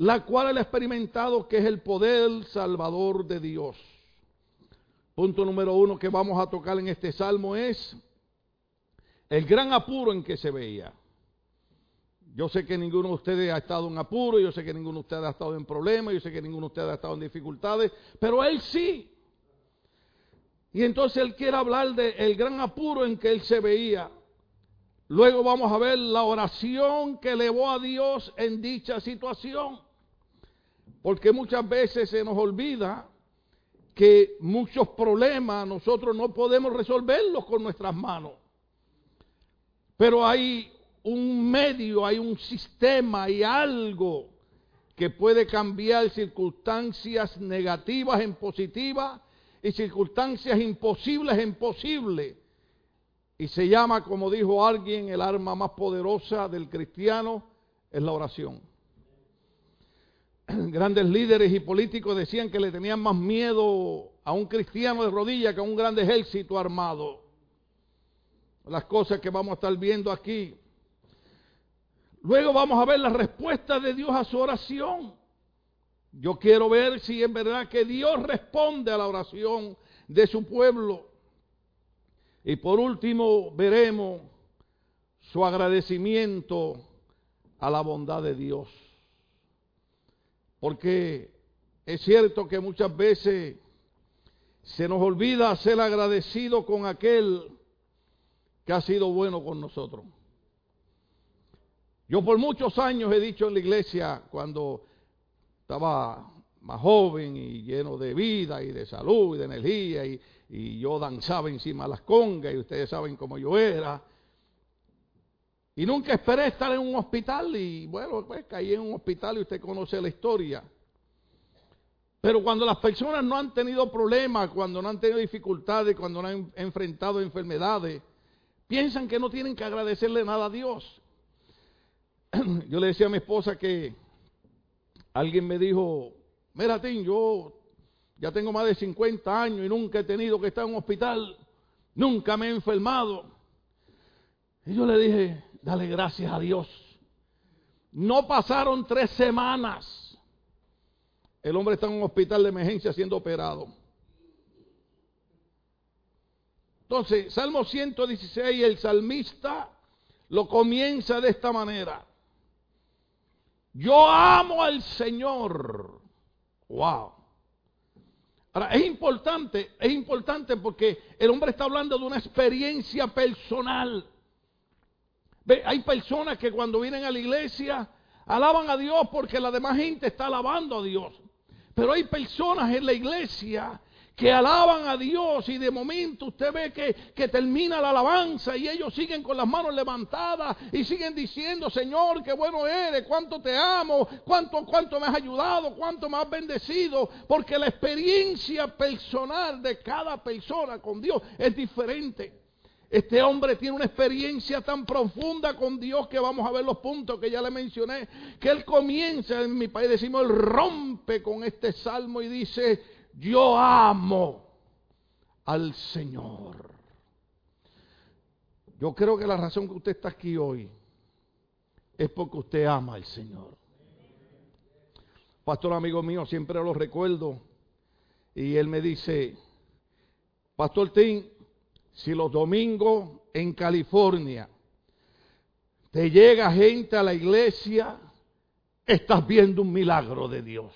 la cual él ha experimentado que es el poder salvador de Dios. Punto número uno que vamos a tocar en este salmo es el gran apuro en que se veía. Yo sé que ninguno de ustedes ha estado en apuro, yo sé que ninguno de ustedes ha estado en problemas, yo sé que ninguno de ustedes ha estado en dificultades, pero él sí. Y entonces él quiere hablar del gran apuro en que él se veía. Luego vamos a ver la oración que elevó a Dios en dicha situación. Porque muchas veces se nos olvida que muchos problemas nosotros no podemos resolverlos con nuestras manos. Pero hay un medio, hay un sistema, hay algo que puede cambiar circunstancias negativas en positivas y circunstancias imposibles en posibles. Y se llama, como dijo alguien, el arma más poderosa del cristiano es la oración. Grandes líderes y políticos decían que le tenían más miedo a un cristiano de rodillas que a un gran ejército armado. Las cosas que vamos a estar viendo aquí. Luego vamos a ver la respuesta de Dios a su oración. Yo quiero ver si es verdad que Dios responde a la oración de su pueblo. Y por último veremos su agradecimiento a la bondad de Dios. Porque es cierto que muchas veces se nos olvida ser agradecido con aquel que ha sido bueno con nosotros. Yo por muchos años he dicho en la iglesia, cuando estaba más joven y lleno de vida y de salud y de energía, y, yo danzaba encima de las congas, y ustedes saben cómo yo era. Y nunca esperé estar en un hospital, y bueno, pues caí en un hospital y usted conoce la historia. Pero cuando las personas no han tenido problemas, cuando no han tenido dificultades, cuando no han enfrentado enfermedades, piensan que no tienen que agradecerle nada a Dios. yo le decía a mi esposa que alguien me dijo, mira Tim, yo ya tengo más de 50 años y nunca he tenido que estar en un hospital, nunca me he enfermado. Y yo le dije, dale gracias a Dios. No pasaron tres semanas. El hombre está en un hospital de emergencia siendo operado. Entonces, Salmo 116, el salmista lo comienza de esta manera. Yo amo al Señor. Wow. Ahora, es importante, es importante porque el hombre está hablando de una experiencia personal. Hay personas que cuando vienen a la iglesia alaban a Dios porque la demás gente está alabando a Dios. Pero hay personas en la iglesia que alaban a Dios y de momento usted ve que, que, termina la alabanza y ellos siguen con las manos levantadas y siguen diciendo, Señor, qué bueno eres, cuánto te amo, cuánto, cuánto me has ayudado, cuánto me has bendecido, porque la experiencia personal de cada persona con Dios es diferente. Este hombre tiene una experiencia tan profunda con Dios que vamos a ver los puntos que ya le mencioné, que él comienza, en mi país decimos, él rompe con este salmo y dice, yo amo al Señor. Yo creo que la razón que usted está aquí hoy es porque usted ama al Señor. Pastor amigo mío, siempre lo recuerdo. Y él me dice, Pastor Tim, si los domingos en California te llega gente a la iglesia, estás viendo un milagro de Dios.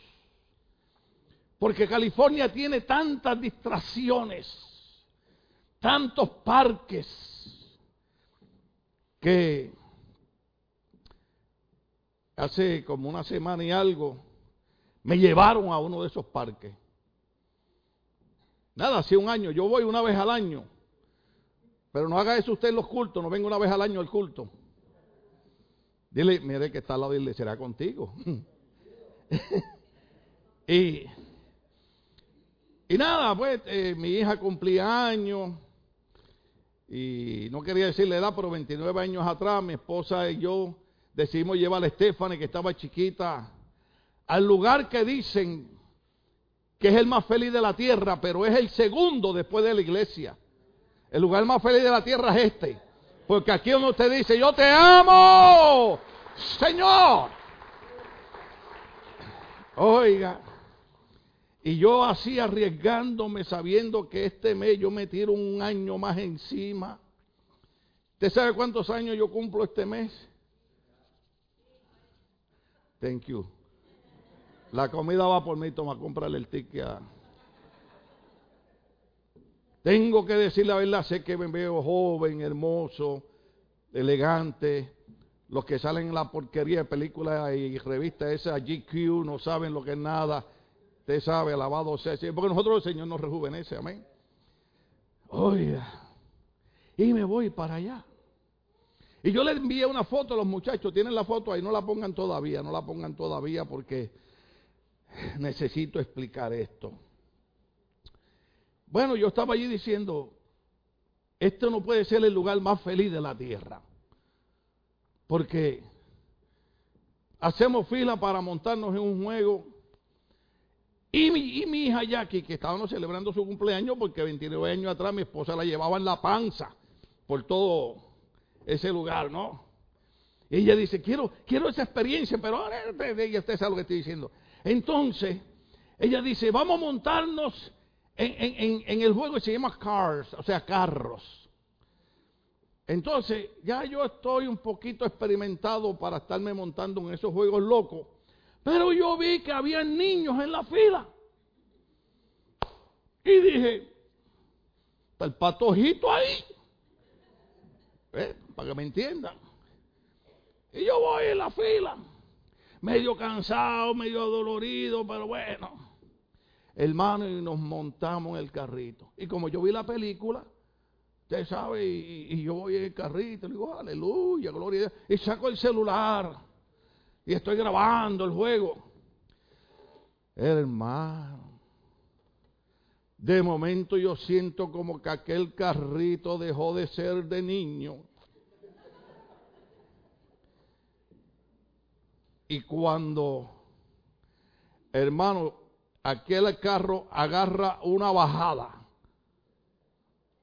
Porque California tiene tantas distracciones, tantos parques, que hace como una semana y algo me llevaron a uno de esos parques. Nada, hace un año, yo voy una vez al año. Pero no haga eso usted en los cultos, no venga una vez al año al culto. Dile, mire que está al lado de será contigo. y y nada, pues eh, mi hija cumplía años y no quería decirle edad, pero 29 años atrás mi esposa y yo decidimos llevar a Stephanie, que estaba chiquita, al lugar que dicen que es el más feliz de la tierra, pero es el segundo después de la iglesia. El lugar más feliz de la tierra es este. Porque aquí uno usted dice, yo te amo, Señor. Oiga, y yo así arriesgándome sabiendo que este mes yo me tiro un año más encima. ¿Usted sabe cuántos años yo cumplo este mes? Thank you. La comida va por mí, toma, cómprale el ticket. Tengo que decir la verdad, sé que me veo joven, hermoso, elegante. Los que salen en la porquería de películas y revistas esa GQ no saben lo que es nada. Usted sabe, alabado sea. Porque nosotros el Señor nos rejuvenece, amén. Oiga. Y me voy para allá. Y yo le envié una foto a los muchachos. Tienen la foto ahí, no la pongan todavía, no la pongan todavía porque necesito explicar esto. Bueno, yo estaba allí diciendo, esto no puede ser el lugar más feliz de la tierra. Porque hacemos fila para montarnos en un juego. Y mi, y mi hija Jackie, que estábamos celebrando su cumpleaños, porque 29 años atrás mi esposa la llevaba en la panza por todo ese lugar, ¿no? Y ella dice, quiero, quiero esa experiencia, pero ahora ella sabe lo que estoy diciendo. Entonces, ella dice, vamos a montarnos en, en el juego se llama Cars, o sea, carros. Entonces, ya yo estoy un poquito experimentado para estarme montando en esos juegos locos. Pero yo vi que había niños en la fila. Y dije, está el patojito ahí. Para que me entiendan. Y yo voy en la fila. Medio cansado, medio dolorido, pero bueno. Hermano, y nos montamos en el carrito. Y como yo vi la película, Usted sabe, y, yo voy en el carrito, le digo, aleluya, gloria a Dios. Y saco el celular y estoy grabando el juego. Hermano, de momento yo siento como que aquel carrito dejó de ser de niño. Y cuando, hermano, aquel carro agarra una bajada,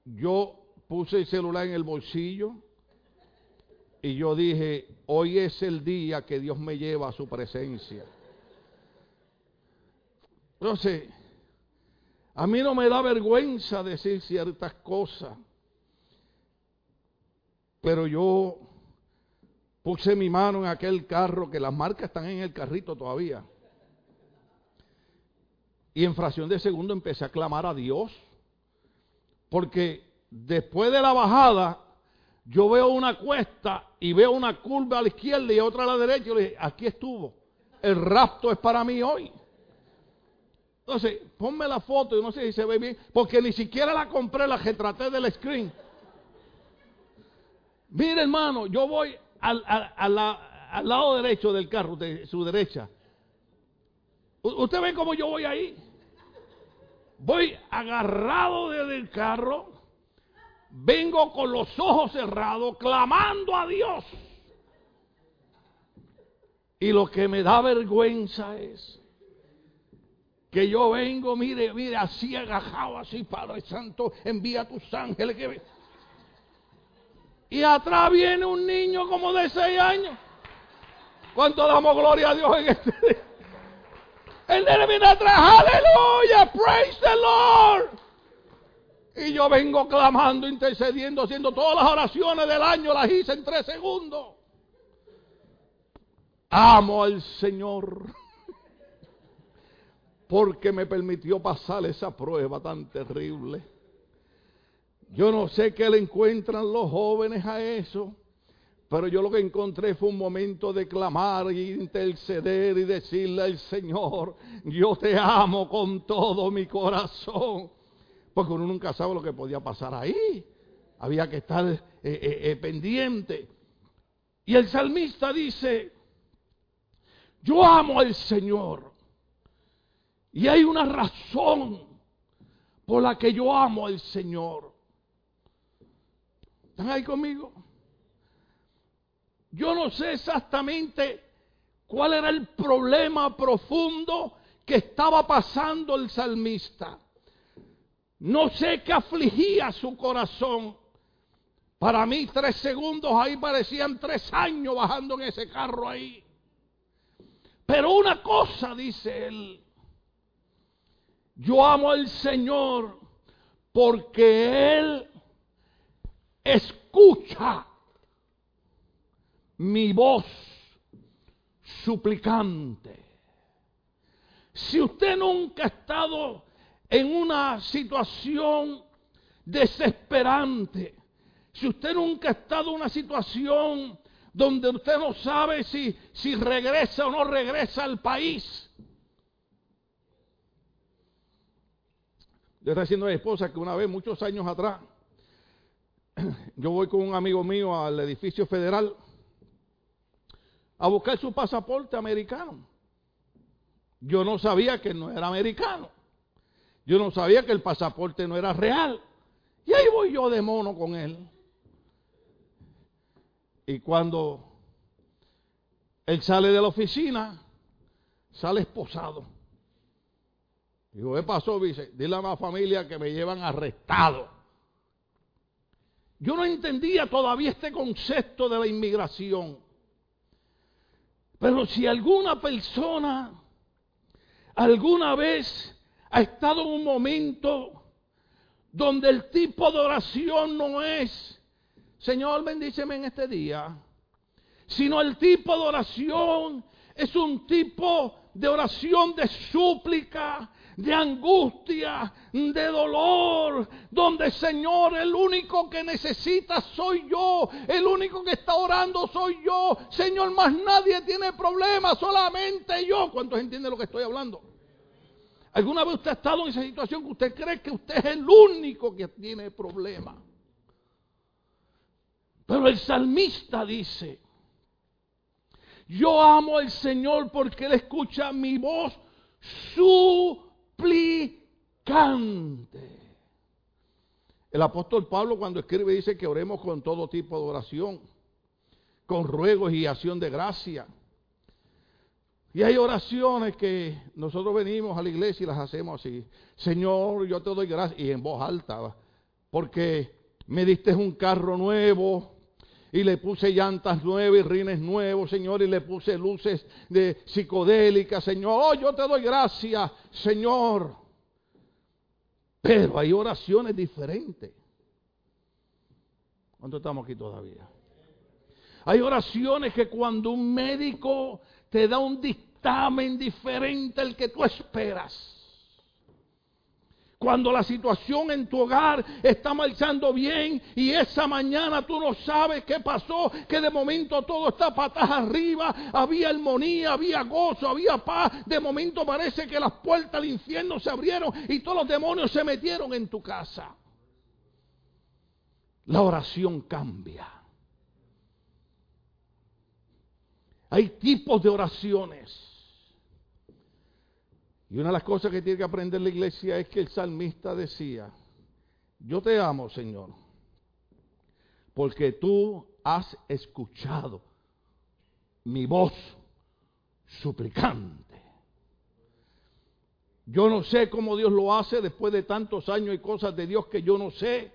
yo puse el celular en el bolsillo y yo dije, hoy es el día que Dios me lleva a su presencia. Entonces, a mí no me da vergüenza decir ciertas cosas, pero yo puse mi mano en aquel carro, que las marcas están en el carrito todavía. Y en fracción de segundo empecé a clamar a Dios, porque después de la bajada, yo veo una cuesta y veo una curva a la izquierda y otra a la derecha. Y le dije, aquí estuvo. El rapto es para mí hoy. Entonces, ponme la foto, y no sé si se ve bien, porque ni siquiera la compré, la retraté del screen. Mire, hermano, yo voy al, al lado derecho del carro, de su derecha. ¿Usted ve cómo yo voy ahí? Voy agarrado desde el carro vengo con los ojos cerrados, clamando a Dios. Y lo que me da vergüenza es que yo vengo, mire, mire, así agajado, así, Padre Santo, envía a tus ángeles. Y atrás viene un niño como de seis años. ¿Cuánto damos gloria a Dios en este día? El nene viene atrás, aleluya, praise the Lord. Y yo vengo clamando, intercediendo, haciendo todas las oraciones del año, las hice en tres segundos. Amo al Señor porque me permitió pasar esa prueba tan terrible. Yo no sé qué le encuentran los jóvenes a eso, pero yo lo que encontré fue un momento de clamar y interceder y decirle al Señor, yo te amo con todo mi corazón porque uno nunca sabe lo que podía pasar ahí. Había que estar eh, eh, eh, pendiente. Y el salmista dice, yo amo al Señor. Y hay una razón por la que yo amo al Señor. ¿Están ahí conmigo? Yo no sé exactamente cuál era el problema profundo que estaba pasando el salmista. No sé qué afligía su corazón. Para mí tres segundos ahí parecían tres años bajando en ese carro ahí. Pero una cosa dice él, yo amo al Señor porque Él escucha mi voz suplicante. Si usted nunca ha estado en una situación desesperante, si usted nunca ha estado en una situación donde usted no sabe si, si regresa o no regresa al país, Yo estaba diciendo a mi esposa que una vez, muchos años atrás, yo voy con un amigo mío al edificio federal a buscar su pasaporte americano. Yo no sabía que no era americano. Yo no sabía que el pasaporte no era real. Y ahí voy yo de mono con él. Y cuando él sale de la oficina, sale esposado. Digo, ¿qué pasó? Dice, dile a la familia que me llevan arrestado. Yo no entendía todavía este concepto de la inmigración. Pero si alguna persona alguna vez ha estado en un momento donde el tipo de oración no es, Señor, bendíceme en este día, sino el tipo de oración es un tipo de oración de súplica, de angustia, de dolor, donde Señor, el único que necesita soy yo, el único que está orando soy yo, Señor, más nadie tiene problemas, solamente yo. ¿Cuántos entienden lo que estoy hablando? ¿Alguna vez usted ha estado en esa situación que usted cree que usted es el único que tiene problemas? Pero el salmista dice, yo amo al Señor porque Él escucha mi voz su el apóstol Pablo cuando escribe dice que oremos con todo tipo de oración, con ruegos y acción de gracia. Y hay oraciones que nosotros venimos a la iglesia y las hacemos así. Señor, yo te doy gracias. Y en voz alta, porque me diste un carro nuevo, y le puse llantas nuevas y rines nuevos, Señor, y le puse luces de psicodélicas, Señor. Oh, yo te doy gracias, Señor. Pero hay oraciones diferentes. ¿Cuánto estamos aquí todavía? Hay oraciones que cuando un médico te da un dictamen diferente al que tú esperas, cuando la situación en tu hogar está marchando bien y esa mañana tú no sabes qué pasó, que de momento todo está patas arriba, había armonía, había gozo, había paz, de momento parece que las puertas del infierno se abrieron y todos los demonios se metieron en tu casa. La oración cambia. Hay tipos de oraciones. Y una de las cosas que tiene que aprender la iglesia es que el salmista decía, yo te amo, Señor, porque tú has escuchado mi voz suplicante. Yo no sé cómo Dios lo hace después de tantos años y cosas de Dios que yo no sé.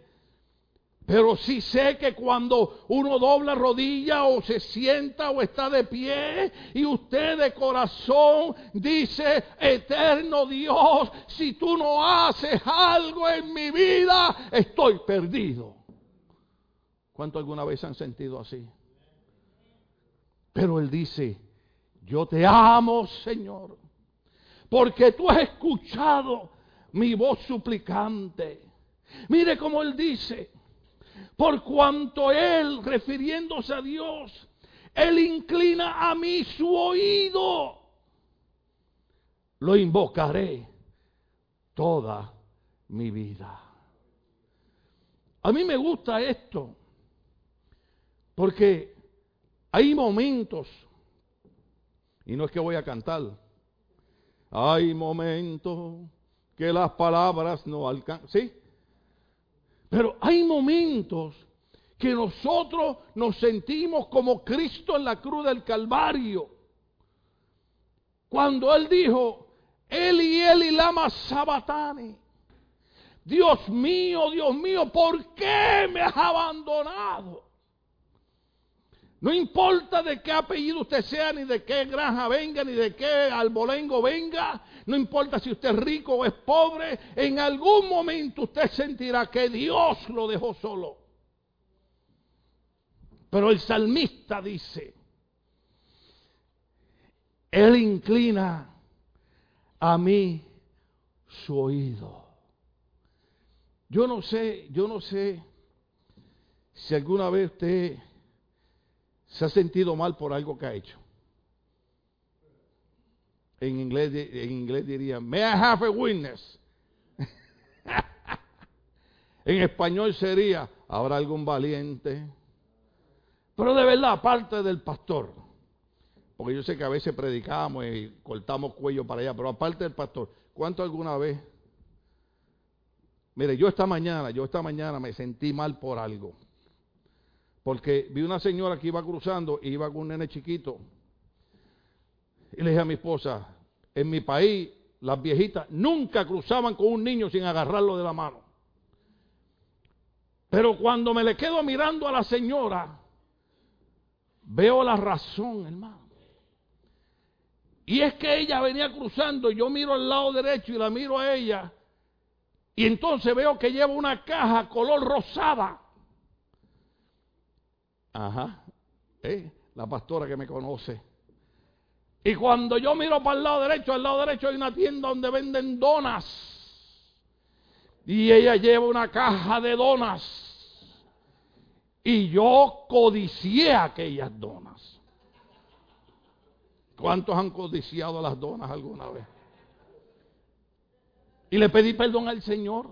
Pero sí sé que cuando uno dobla rodilla o se sienta o está de pie y usted de corazón dice, eterno Dios, si tú no haces algo en mi vida, estoy perdido. ¿Cuánto alguna vez han sentido así? Pero él dice, yo te amo, Señor, porque tú has escuchado mi voz suplicante. Mire cómo él dice, por cuanto Él, refiriéndose a Dios, Él inclina a mí su oído. Lo invocaré toda mi vida. A mí me gusta esto, porque hay momentos, y no es que voy a cantar, hay momentos que las palabras no alcanzan, ¿sí? Pero hay momentos que nosotros nos sentimos como Cristo en la cruz del Calvario. Cuando Él dijo, Eli, Eli, lama sabatani. Dios mío, Dios mío, ¿por qué me has abandonado? No importa de qué apellido usted sea, ni de qué granja venga, ni de qué albolengo venga. No importa si usted es rico o es pobre. En algún momento usted sentirá que Dios lo dejó solo. Pero el salmista dice, Él inclina a mí su oído. Yo no sé, yo no sé si alguna vez usted se ha sentido mal por algo que ha hecho. En inglés, en inglés diría, may I have a witness? en español sería, ¿habrá algún valiente? Pero de verdad, aparte del pastor, porque yo sé que a veces predicamos y cortamos cuello para allá, pero aparte del pastor, ¿cuánto alguna vez? Mire, yo esta mañana, yo esta mañana me sentí mal por algo. Porque vi una señora que iba cruzando y iba con un nene chiquito. Y le dije a mi esposa, en mi país las viejitas nunca cruzaban con un niño sin agarrarlo de la mano. Pero cuando me le quedo mirando a la señora, veo la razón, hermano. Y es que ella venía cruzando, yo miro al lado derecho y la miro a ella, y entonces veo que lleva una caja color rosada. Ajá. ¿Eh? La pastora que me conoce. Y cuando yo miro para el lado derecho, al lado derecho hay una tienda donde venden donas. Y ella lleva una caja de donas. Y yo codicié aquellas donas. ¿Cuántos han codiciado las donas alguna vez? Y le pedí perdón al Señor.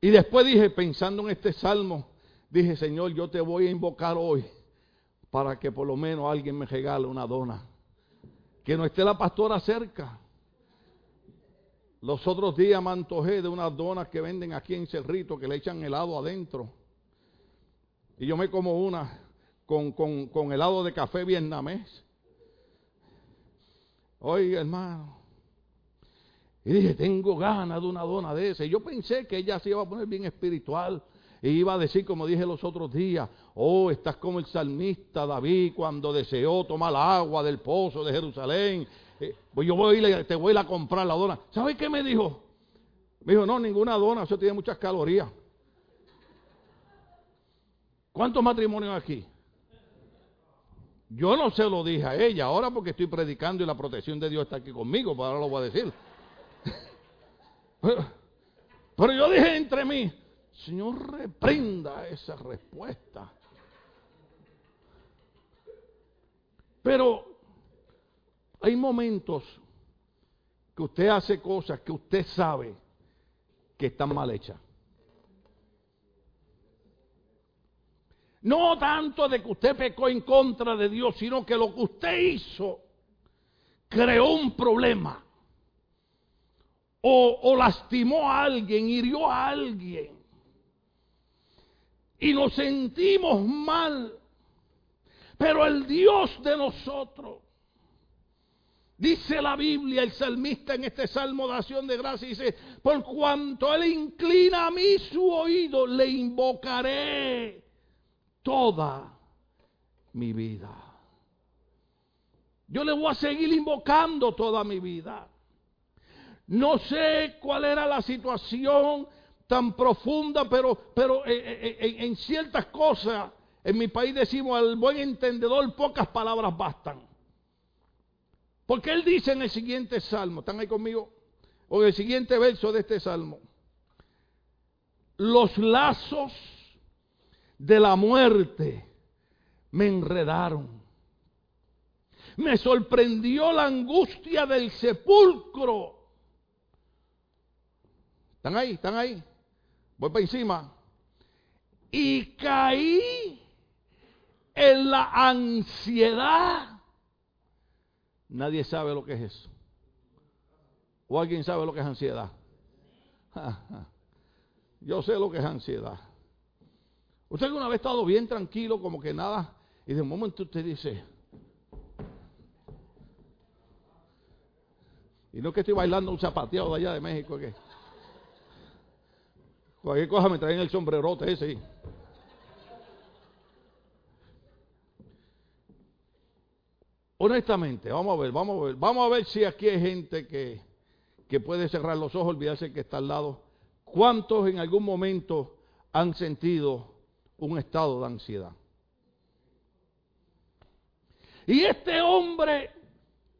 Y después dije, pensando en este salmo, dije, Señor, yo te voy a invocar hoy para que por lo menos alguien me regale una dona. Que no esté la pastora cerca. Los otros días me antojé de unas donas que venden aquí en Cerrito, que le echan helado adentro. Y yo me como una con, con, con helado de café vietnamés. Oiga, hermano. Y dije, tengo ganas de una dona de esa. Y yo pensé que ella se iba a poner bien espiritual. Y iba a decir, como dije los otros días, oh, estás como el salmista David cuando deseó tomar agua del pozo de Jerusalén. Eh, pues yo voy a ir, te voy a comprar la dona. ¿Sabes qué me dijo? Me dijo, no, ninguna dona, eso tiene muchas calorías. ¿Cuántos matrimonios aquí? Yo no se lo dije a ella ahora porque estoy predicando y la protección de Dios está aquí conmigo, pero pues ahora lo voy a decir. Pero yo dije entre mí, Señor, reprenda esa respuesta. Pero hay momentos que usted hace cosas que usted sabe que están mal hechas. No tanto de que usted pecó en contra de Dios, sino que lo que usted hizo creó un problema. O, o lastimó a alguien, hirió a alguien y nos sentimos mal. Pero el Dios de nosotros, dice la Biblia, el salmista en este salmo de acción de gracia, dice, por cuanto Él inclina a mí su oído, le invocaré toda mi vida. Yo le voy a seguir invocando toda mi vida. No sé cuál era la situación tan profunda, pero, pero eh, eh, eh, en ciertas cosas, en mi país decimos al buen entendedor, pocas palabras bastan. Porque él dice en el siguiente salmo, ¿están ahí conmigo? O en el siguiente verso de este salmo, los lazos de la muerte me enredaron. Me sorprendió la angustia del sepulcro. ¿Están ahí? ¿Están ahí? Voy para encima. Y caí en la ansiedad. Nadie sabe lo que es eso. ¿O alguien sabe lo que es ansiedad? Yo sé lo que es ansiedad. Usted alguna vez ha estado bien tranquilo, como que nada, y de un momento usted dice, y no es que estoy bailando un zapateado de allá de México, que Cualquier cosa me traen el sombrerote ese. Honestamente, vamos a ver, vamos a ver, vamos a ver si aquí hay gente que, que puede cerrar los ojos, olvidarse que está al lado. ¿Cuántos en algún momento han sentido un estado de ansiedad? Y este hombre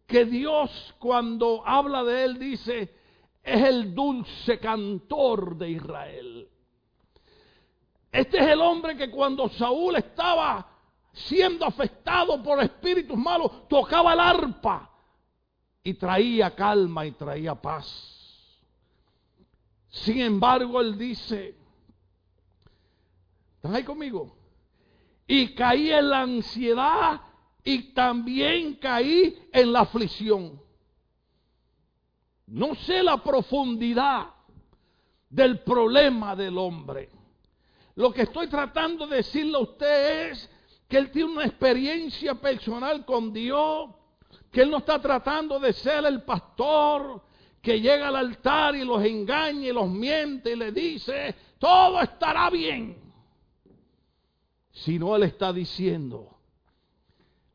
que Dios cuando habla de él dice, es el dulce cantor de Israel. Este es el hombre que cuando Saúl estaba siendo afectado por espíritus malos, tocaba el arpa y traía calma y traía paz. Sin embargo, él dice, ¿están ahí conmigo? Y caí en la ansiedad y también caí en la aflicción. No sé la profundidad del problema del hombre. Lo que estoy tratando de decirle a usted es que él tiene una experiencia personal con Dios, que él no está tratando de ser el pastor que llega al altar y los engaña y los miente y le dice, todo estará bien. Sino él está diciendo,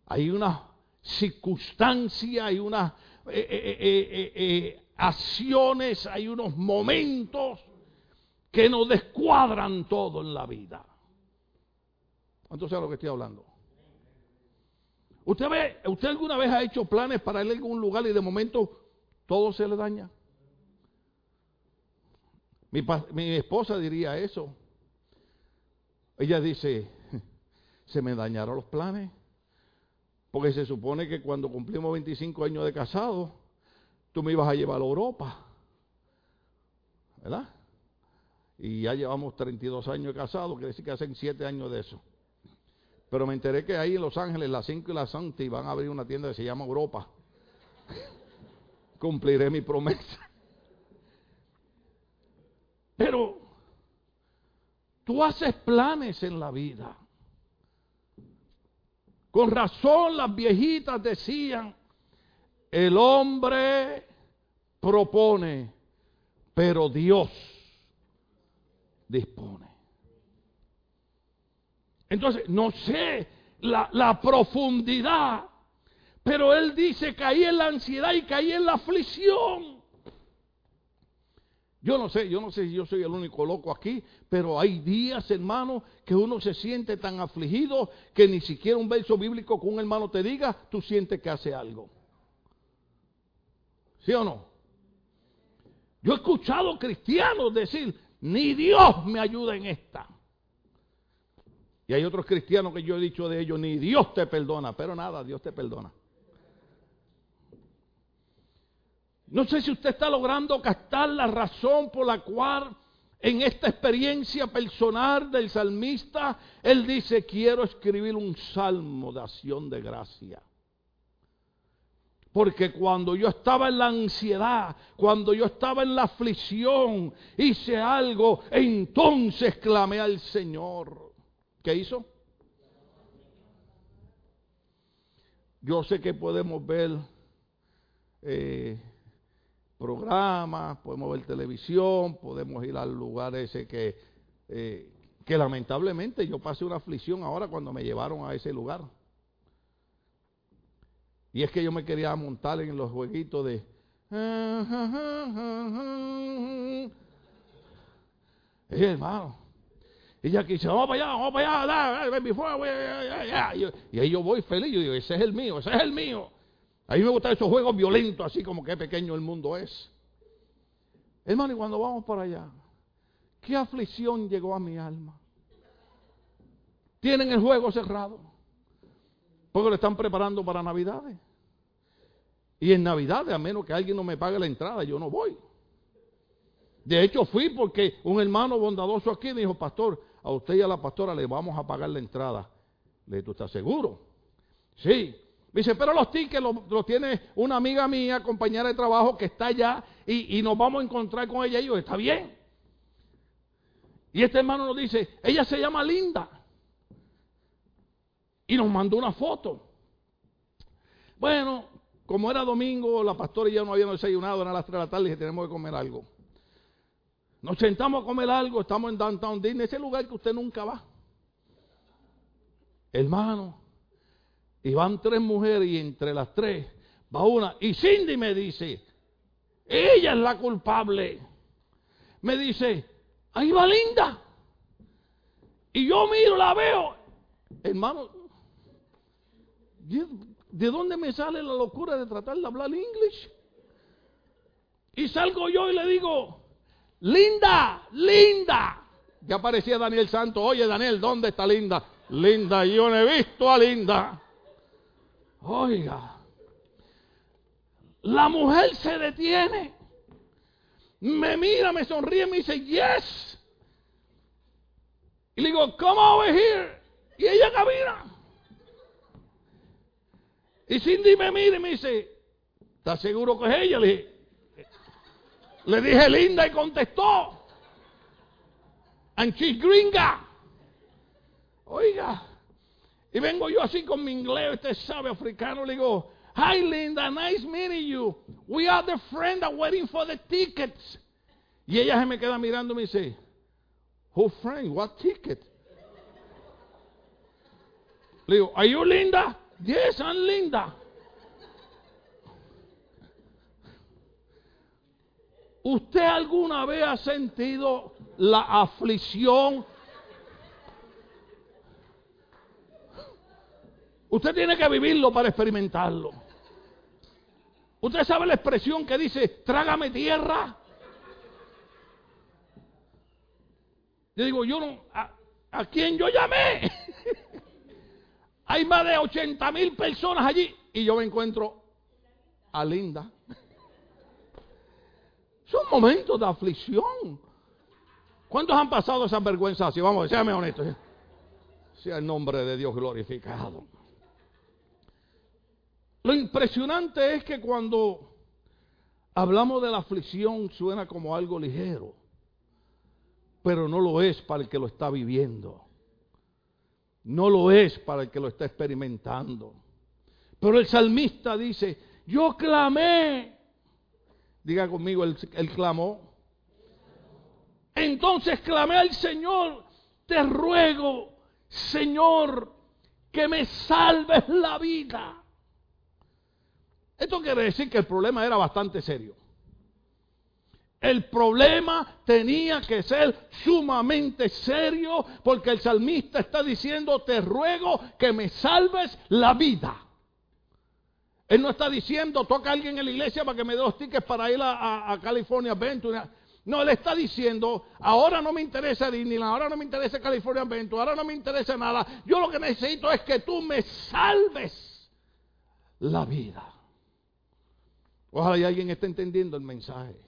hay una circunstancia, hay unas eh, eh, eh, acciones, hay unos momentos que nos descuadran todo en la vida. ¿Cuánto sabe lo que estoy hablando? ¿Usted, ve, ¿Usted alguna vez ha hecho planes para ir a algún lugar y de momento todo se le daña? Mi, mi esposa diría eso. Ella dice, se me dañaron los planes. Porque se supone que cuando cumplimos 25 años de casado, tú me ibas a llevar a Europa. ¿Verdad? Y ya llevamos 32 años de casado, quiere decir que hacen 7 años de eso. Pero me enteré que ahí en Los Ángeles, las 5 y las Santi, van a abrir una tienda que se llama Europa. Cumpliré mi promesa. Pero tú haces planes en la vida. Con razón las viejitas decían, el hombre propone, pero Dios dispone. Entonces, no sé la, profundidad, pero él dice, caí en la ansiedad y caí en la aflicción. Yo no sé, yo no sé si yo soy el único loco aquí, pero hay días, hermano, que uno se siente tan afligido que ni siquiera un verso bíblico con un hermano te diga, tú sientes que hace algo. ¿Sí o no? Yo he escuchado cristianos decir, ni Dios me ayuda en esta. Y hay otros cristianos que yo he dicho de ellos, ni Dios te perdona, pero nada, Dios te perdona. No sé si usted está logrando captar la razón por la cual en esta experiencia personal del salmista, él dice, quiero escribir un salmo de acción de gracia. Porque cuando yo estaba en la ansiedad, cuando yo estaba en la aflicción, hice algo, entonces clamé al Señor. ¿Qué hizo? Yo sé que podemos ver eh, programas, podemos ver televisión, podemos ir al lugar ese que, eh, que lamentablemente yo pasé una aflicción ahora cuando me llevaron a ese lugar. Y es que yo me quería montar en los jueguitos de... Y hermano. Y ella dice, vamos para allá, vamos para allá, fuego, y ahí yo voy feliz, yo digo, ese es el mío, ese es el mío. A mí me gustan esos juegos violentos, así como que pequeño el mundo es. Hermano, y cuando vamos para allá, ¿qué aflicción llegó a mi alma? Tienen el juego cerrado, porque lo están preparando para Navidades. Y en Navidades, a menos que alguien no me pague la entrada, yo no voy. De hecho, fui porque un hermano bondadoso aquí me dijo, pastor, a usted y a la pastora le vamos a pagar la entrada. Le dije, ¿tú estás seguro? Sí, dice, pero los tickets los, tiene una amiga mía, compañera de trabajo, que está allá y, nos vamos a encontrar con ella y yo, está bien. Y este hermano nos dice, ella se llama Linda. Y nos mandó una foto. Bueno, como era domingo, la pastora y yo no habíamos desayunado, eran las 3 de la tarde y dije, tenemos que comer algo. Nos sentamos a comer algo, estamos en Downtown Disney, ese lugar que usted nunca va. Hermano, Y van tres mujeres y entre las tres va una. Y Cindy me dice, ella es la culpable. Me dice, ahí va Linda. Y yo miro, la veo. Hermano, ¿de dónde me sale la locura de tratar de hablar inglés? Y salgo yo y le digo, Linda, Linda. Ya aparecía Daniel Santo. Oye, Daniel, ¿dónde está Linda? Linda, yo no he visto a Linda. Oiga, la mujer se detiene, me mira, me sonríe, me dice, yes. Y le digo, come over here. Y ella camina. Y Cindy me mira y me dice, ¿estás seguro que es ella? Le dije, le dije linda y contestó. And she's gringa. Oiga. Y vengo yo así con mi inglés, usted sabe, africano. Le digo, Hi Linda, nice meeting you. We are the friends that waiting for the tickets. Y ella se me queda mirando y me dice, Who friend? What ticket? Le digo, Are you Linda? Yes, I'm Linda. ¿Usted alguna vez ha sentido la aflicción? Usted tiene que vivirlo para experimentarlo. Usted sabe la expresión que dice, trágame tierra. Yo digo, yo no, ¿a, a quién yo llamé? Hay más de 80 mil personas allí y yo me encuentro a Linda. Son momentos de aflicción. ¿Cuántos han pasado esas vergüenzas así? Vamos, séame honesto. Sea el nombre de Dios glorificado. Lo impresionante es que cuando hablamos de la aflicción suena como algo ligero, pero no lo es para el que lo está viviendo. No lo es para el que lo está experimentando. Pero el salmista dice, yo clamé Diga conmigo, él, clamó. Entonces clamé al Señor, te ruego, Señor, que me salves la vida. Esto quiere decir que el problema era bastante serio. El problema tenía que ser sumamente serio porque el salmista está diciendo, te ruego que me salves la vida. Él no está diciendo, toca a alguien en la iglesia para que me dé los tickets para ir a, California Adventure. No, él está diciendo, ahora no me interesa Disneyland, ahora no me interesa California Adventure, ahora no me interesa nada. Yo lo que necesito es que tú me salves la vida. Ojalá y alguien esté entendiendo el mensaje.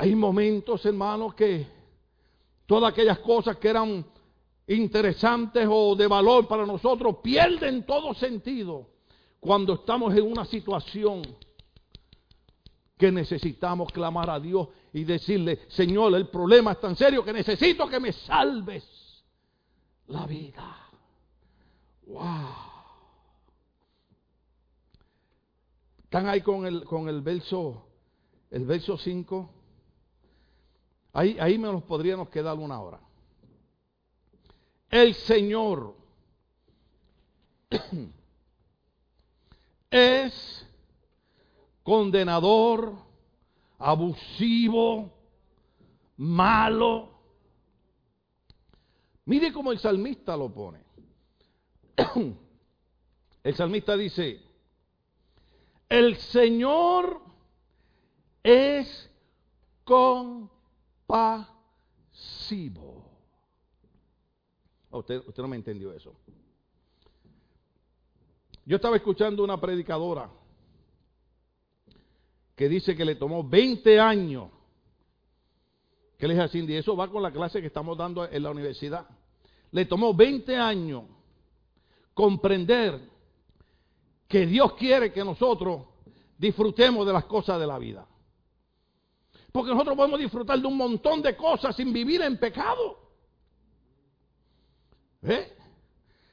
Hay momentos, hermanos, que todas aquellas cosas que eran interesantes o de valor para nosotros pierden todo sentido cuando estamos en una situación que necesitamos clamar a Dios y decirle, Señor, el problema es tan serio que necesito que me salves la vida. Wow. Están ahí con el, con el verso, el verso 5. Ahí, ahí me los podríamos quedar una hora. El Señor es condenador, abusivo, malo. Mire cómo el salmista lo pone. El salmista dice, el Señor es compasivo. Usted, usted no me entendió eso. Yo estaba escuchando una predicadora que dice que le tomó 20 años. Que le dije a Cindy, eso va con la clase que estamos dando en la universidad. Le tomó 20 años comprender que Dios quiere que nosotros disfrutemos de las cosas de la vida. Porque nosotros podemos disfrutar de un montón de cosas sin vivir en pecado. ¿Eh?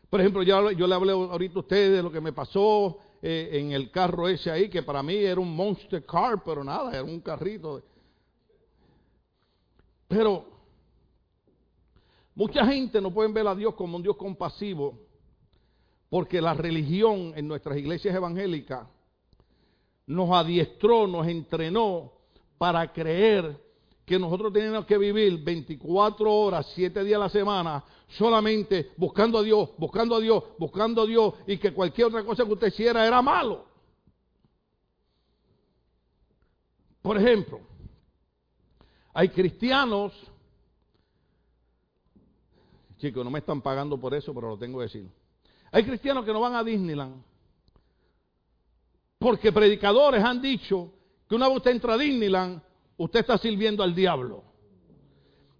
Por ejemplo, yo, le hablé ahorita a ustedes de lo que me pasó eh, en el carro ese ahí, que para mí era un monster car, pero nada, era un carrito. Pero mucha gente no puede ver a Dios como un Dios compasivo, porque la religión en nuestras iglesias evangélicas nos adiestró, nos entrenó para creer que nosotros tenemos que vivir 24 horas, 7 días a la semana, solamente buscando a Dios, buscando a Dios, buscando a Dios, y que cualquier otra cosa que usted hiciera era malo. Por ejemplo, hay cristianos, chicos, no me están pagando por eso, pero lo tengo que decir. Hay cristianos que no van a Disneyland porque predicadores han dicho que una vez usted entra a Disneyland, usted está sirviendo al diablo.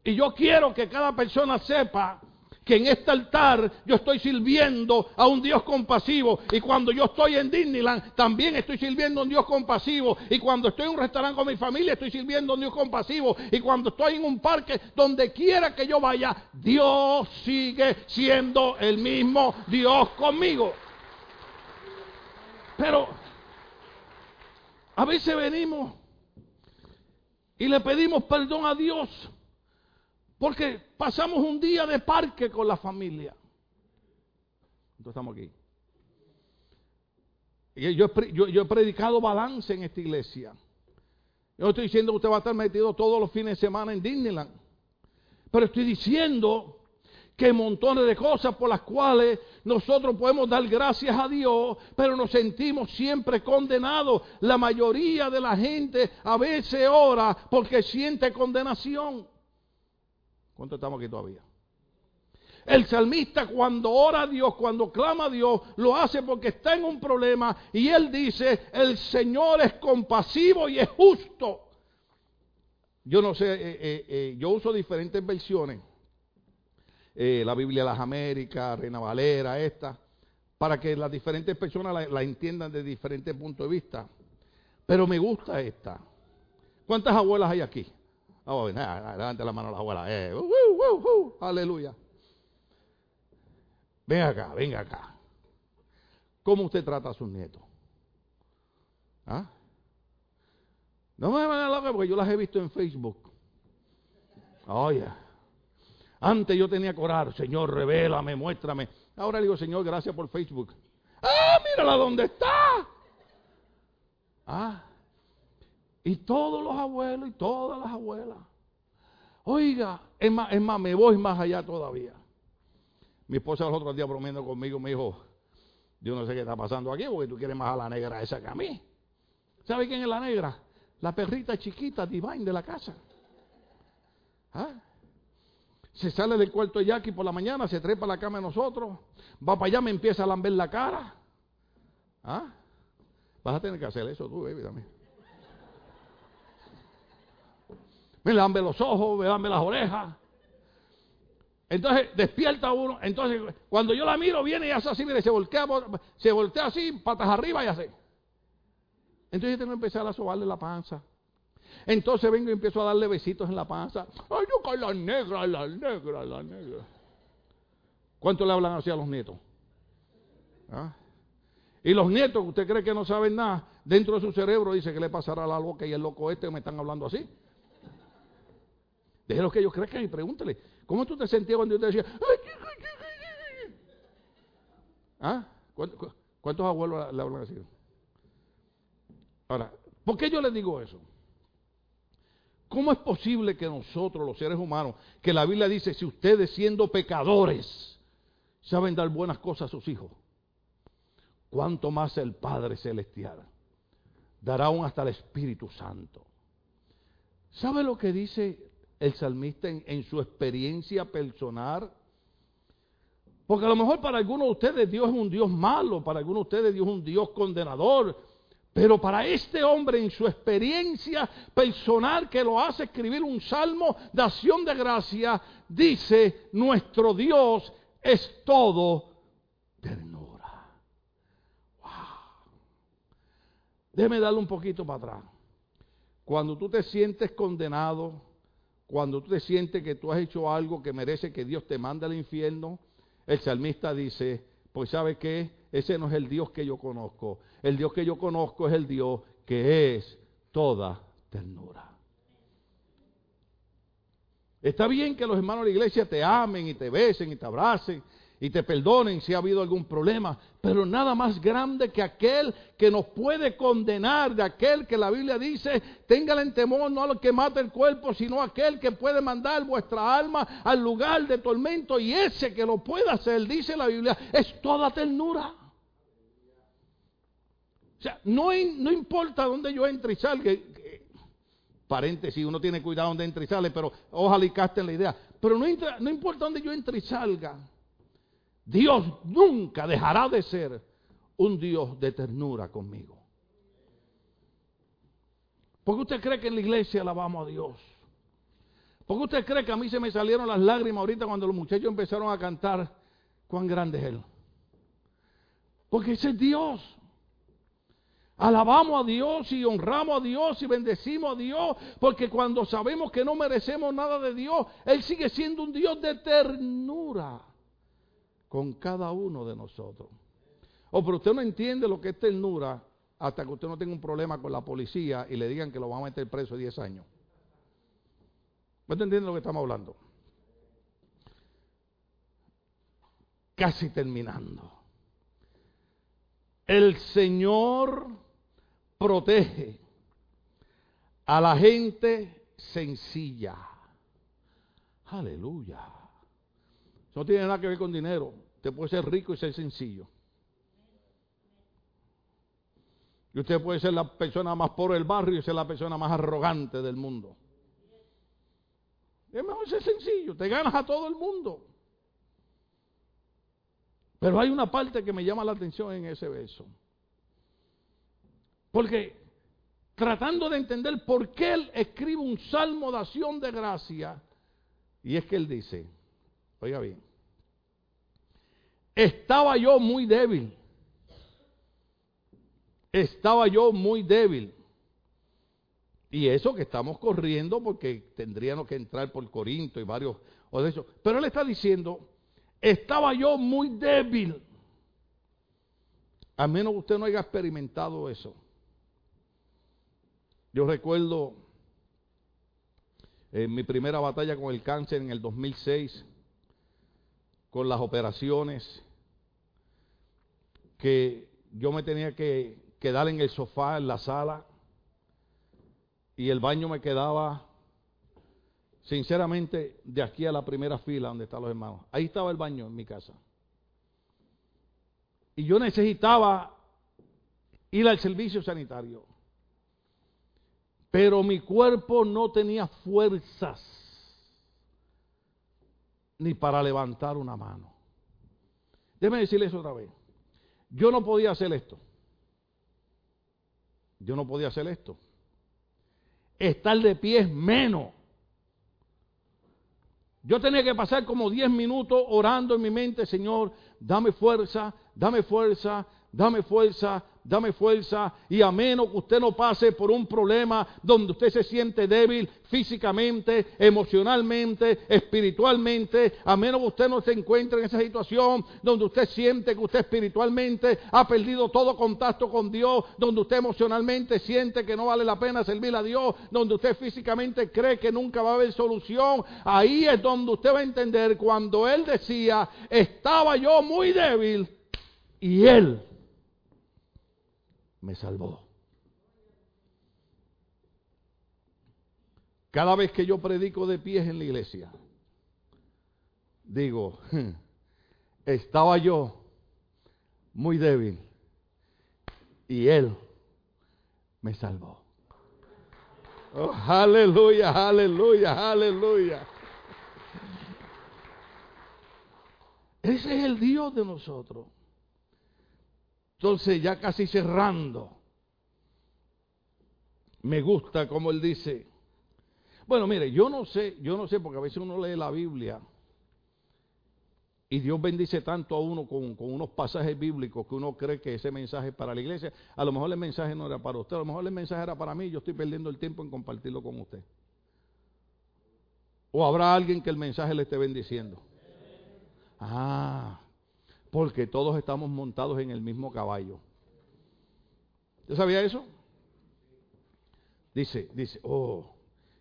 Y yo quiero que cada persona sepa que en este altar yo estoy sirviendo a un Dios compasivo. Y cuando yo estoy en Disneyland, también estoy sirviendo a un Dios compasivo. Y cuando estoy en un restaurante con mi familia, estoy sirviendo a un Dios compasivo. Y cuando estoy en un parque, donde quiera que yo vaya, Dios sigue siendo el mismo Dios conmigo. Pero a veces venimos y le pedimos perdón a Dios porque pasamos un día de parque con la familia. Entonces estamos aquí. Yo, yo, he predicado balance en esta iglesia. Yo estoy diciendo que usted va a estar metido todos los fines de semana en Disneyland. Pero estoy diciendo que montones de cosas por las cuales nosotros podemos dar gracias a Dios, pero nos sentimos siempre condenados. La mayoría de la gente a veces ora porque siente condenación. ¿Cuánto estamos aquí todavía? El salmista cuando ora a Dios, cuando clama a Dios, lo hace porque está en un problema y él dice, el Señor es compasivo y es justo. Yo no sé, eh, eh, eh, yo uso diferentes versiones eh, la Biblia de las Américas, Reina Valera, esta, para que las diferentes personas la, entiendan de diferentes puntos de vista. Pero me gusta esta. ¿Cuántas abuelas hay aquí? Oh, levante la mano a las abuelas. Eh, uh, uh, uh, aleluya. Ven acá, venga acá. ¿Cómo usted trata a sus nietos? ¿Ah? No me van a loca porque yo las he visto en Facebook. Oye. Antes yo tenía que orar, Señor, revélame, muéstrame. Ahora le digo, Señor, gracias por Facebook. Ah, mírala dónde está. Ah, y todos los abuelos y todas las abuelas. Oiga, es más, es más, me voy más allá todavía. Mi esposa los otros días bromeando conmigo me dijo, yo no sé qué está pasando aquí porque tú quieres más a la negra esa que a mí. ¿Sabe quién es la negra? La perrita chiquita, divine de la casa. ¿Ah? Se sale del cuarto de Jackie por la mañana, se trepa a la cama de nosotros, va para allá, me empieza a lamber la cara. ¿Ah? Vas a tener que hacer eso tú, baby, también. Me lambe los ojos, me lambe las orejas. Entonces despierta uno. Entonces, cuando yo la miro, viene y hace así, se voltea, se voltea así, patas arriba y hace. Entonces yo tengo que empezar a sobarle la panza. Entonces vengo y empiezo a darle besitos en la panza. Ay, yo con la negra, la negra, la negra. ¿Cuánto le hablan así a los nietos? ¿Ah? Y los nietos, usted cree que no saben nada, dentro de su cerebro dice que le pasará la loca y el loco este me están hablando así. Déjelo que ellos crezcan y pregúntele, ¿cómo tú te sentías cuando yo te decía, ¿Ah? ¿Cuántos abuelos le hablan así? Ahora, ¿por qué yo les digo eso? ¿Cómo es posible que nosotros, los seres humanos, que la Biblia dice, si ustedes siendo pecadores saben dar buenas cosas a sus hijos, cuánto más el Padre Celestial dará aún hasta el Espíritu Santo? ¿Sabe lo que dice el salmista en, en su experiencia personal? Porque a lo mejor para algunos de ustedes Dios es un Dios malo, para algunos de ustedes Dios es un Dios condenador, pero para este hombre, en su experiencia personal que lo hace escribir un salmo de acción de gracia, dice, nuestro Dios es todo ternura. Wow. Déjeme darle un poquito para atrás. Cuando tú te sientes condenado, cuando tú te sientes que tú has hecho algo que merece que Dios te mande al infierno, el salmista dice, pues sabe qué, ese no es el Dios que yo conozco. El Dios que yo conozco es el Dios que es toda ternura. Está bien que los hermanos de la iglesia te amen y te besen y te abracen y te perdonen si ha habido algún problema, pero nada más grande que aquel que nos puede condenar, de aquel que la Biblia dice, tengan en temor no a lo que mata el cuerpo, sino aquel que puede mandar vuestra alma al lugar de tormento y ese que lo puede hacer, dice la Biblia, es toda ternura. O sea, no, no importa dónde yo entre y salga, paréntesis, uno tiene cuidado donde entre y sale, pero ojalá y casten la idea. Pero no, no importa dónde yo entre y salga, Dios nunca dejará de ser un Dios de ternura conmigo. ¿Por qué usted cree que en la iglesia alabamos a Dios? ¿Por qué usted cree que a mí se me salieron las lágrimas ahorita cuando los muchachos empezaron a cantar cuán grande es Él? Porque ese es Dios. Alabamos a Dios y honramos a Dios y bendecimos a Dios, porque cuando sabemos que no merecemos nada de Dios, Él sigue siendo un Dios de ternura con cada uno de nosotros. Oh, pero usted no entiende lo que es ternura hasta que usted no tenga un problema con la policía y le digan que lo van a meter preso 10 años. ¿Me entiende lo que estamos hablando? Casi terminando. El Señor protege a la gente sencilla. Aleluya. No tiene nada que ver con dinero. Usted puede ser rico y ser sencillo. Y usted puede ser la persona más pobre del barrio y ser la persona más arrogante del mundo. Es mejor ser sencillo, te ganas a todo el mundo. Pero hay una parte que me llama la atención en ese verso. Porque tratando de entender por qué él escribe un salmo de acción de gracia, y es que él dice, oiga bien, estaba yo muy débil. Estaba yo muy débil. Y eso que estamos corriendo porque tendríamos que entrar por Corinto y varios o de. Pero él está diciendo, estaba yo muy débil. A menos que usted no haya experimentado eso. Yo recuerdo en mi primera batalla con el cáncer en el 2006, con las operaciones, que yo me tenía que quedar en el sofá, en la sala, y el baño me quedaba, sinceramente, de aquí a la primera fila donde están los hermanos. Ahí estaba el baño en mi casa. Y yo necesitaba ir al servicio sanitario. Pero mi cuerpo no tenía fuerzas ni para levantar una mano. Déjeme decirle eso otra vez. Yo no podía hacer esto. Yo no podía hacer esto. Estar de pie menos. Yo tenía que pasar como 10 minutos orando en mi mente, Señor, dame fuerza, dame fuerza, dame fuerza, dame fuerza y a menos que usted no pase por un problema donde usted se siente débil físicamente, emocionalmente, espiritualmente, a menos que usted no se encuentre en esa situación donde usted siente que usted espiritualmente ha perdido todo contacto con Dios, donde usted emocionalmente siente que no vale la pena servir a Dios, donde usted físicamente cree que nunca va a haber solución, ahí es donde usted va a entender cuando Él decía, estaba yo muy débil y Él me salvó. Cada vez que yo predico de pies en la iglesia, digo, estaba yo muy débil y Él me salvó. Oh, aleluya, aleluya, aleluya. Ese es el Dios de nosotros. Entonces, ya casi cerrando, me gusta como él dice. Bueno, mire, yo no sé, yo no sé, porque a veces uno lee la Biblia y Dios bendice tanto a uno con, unos pasajes bíblicos que uno cree que ese mensaje es para la iglesia. A lo mejor el mensaje no era para usted, a lo mejor el mensaje era para mí. Yo estoy perdiendo el tiempo en compartirlo con usted. O habrá alguien que el mensaje le esté bendiciendo. Ah, porque todos estamos montados en el mismo caballo. ¿Usted sabía eso? Dice, dice, oh,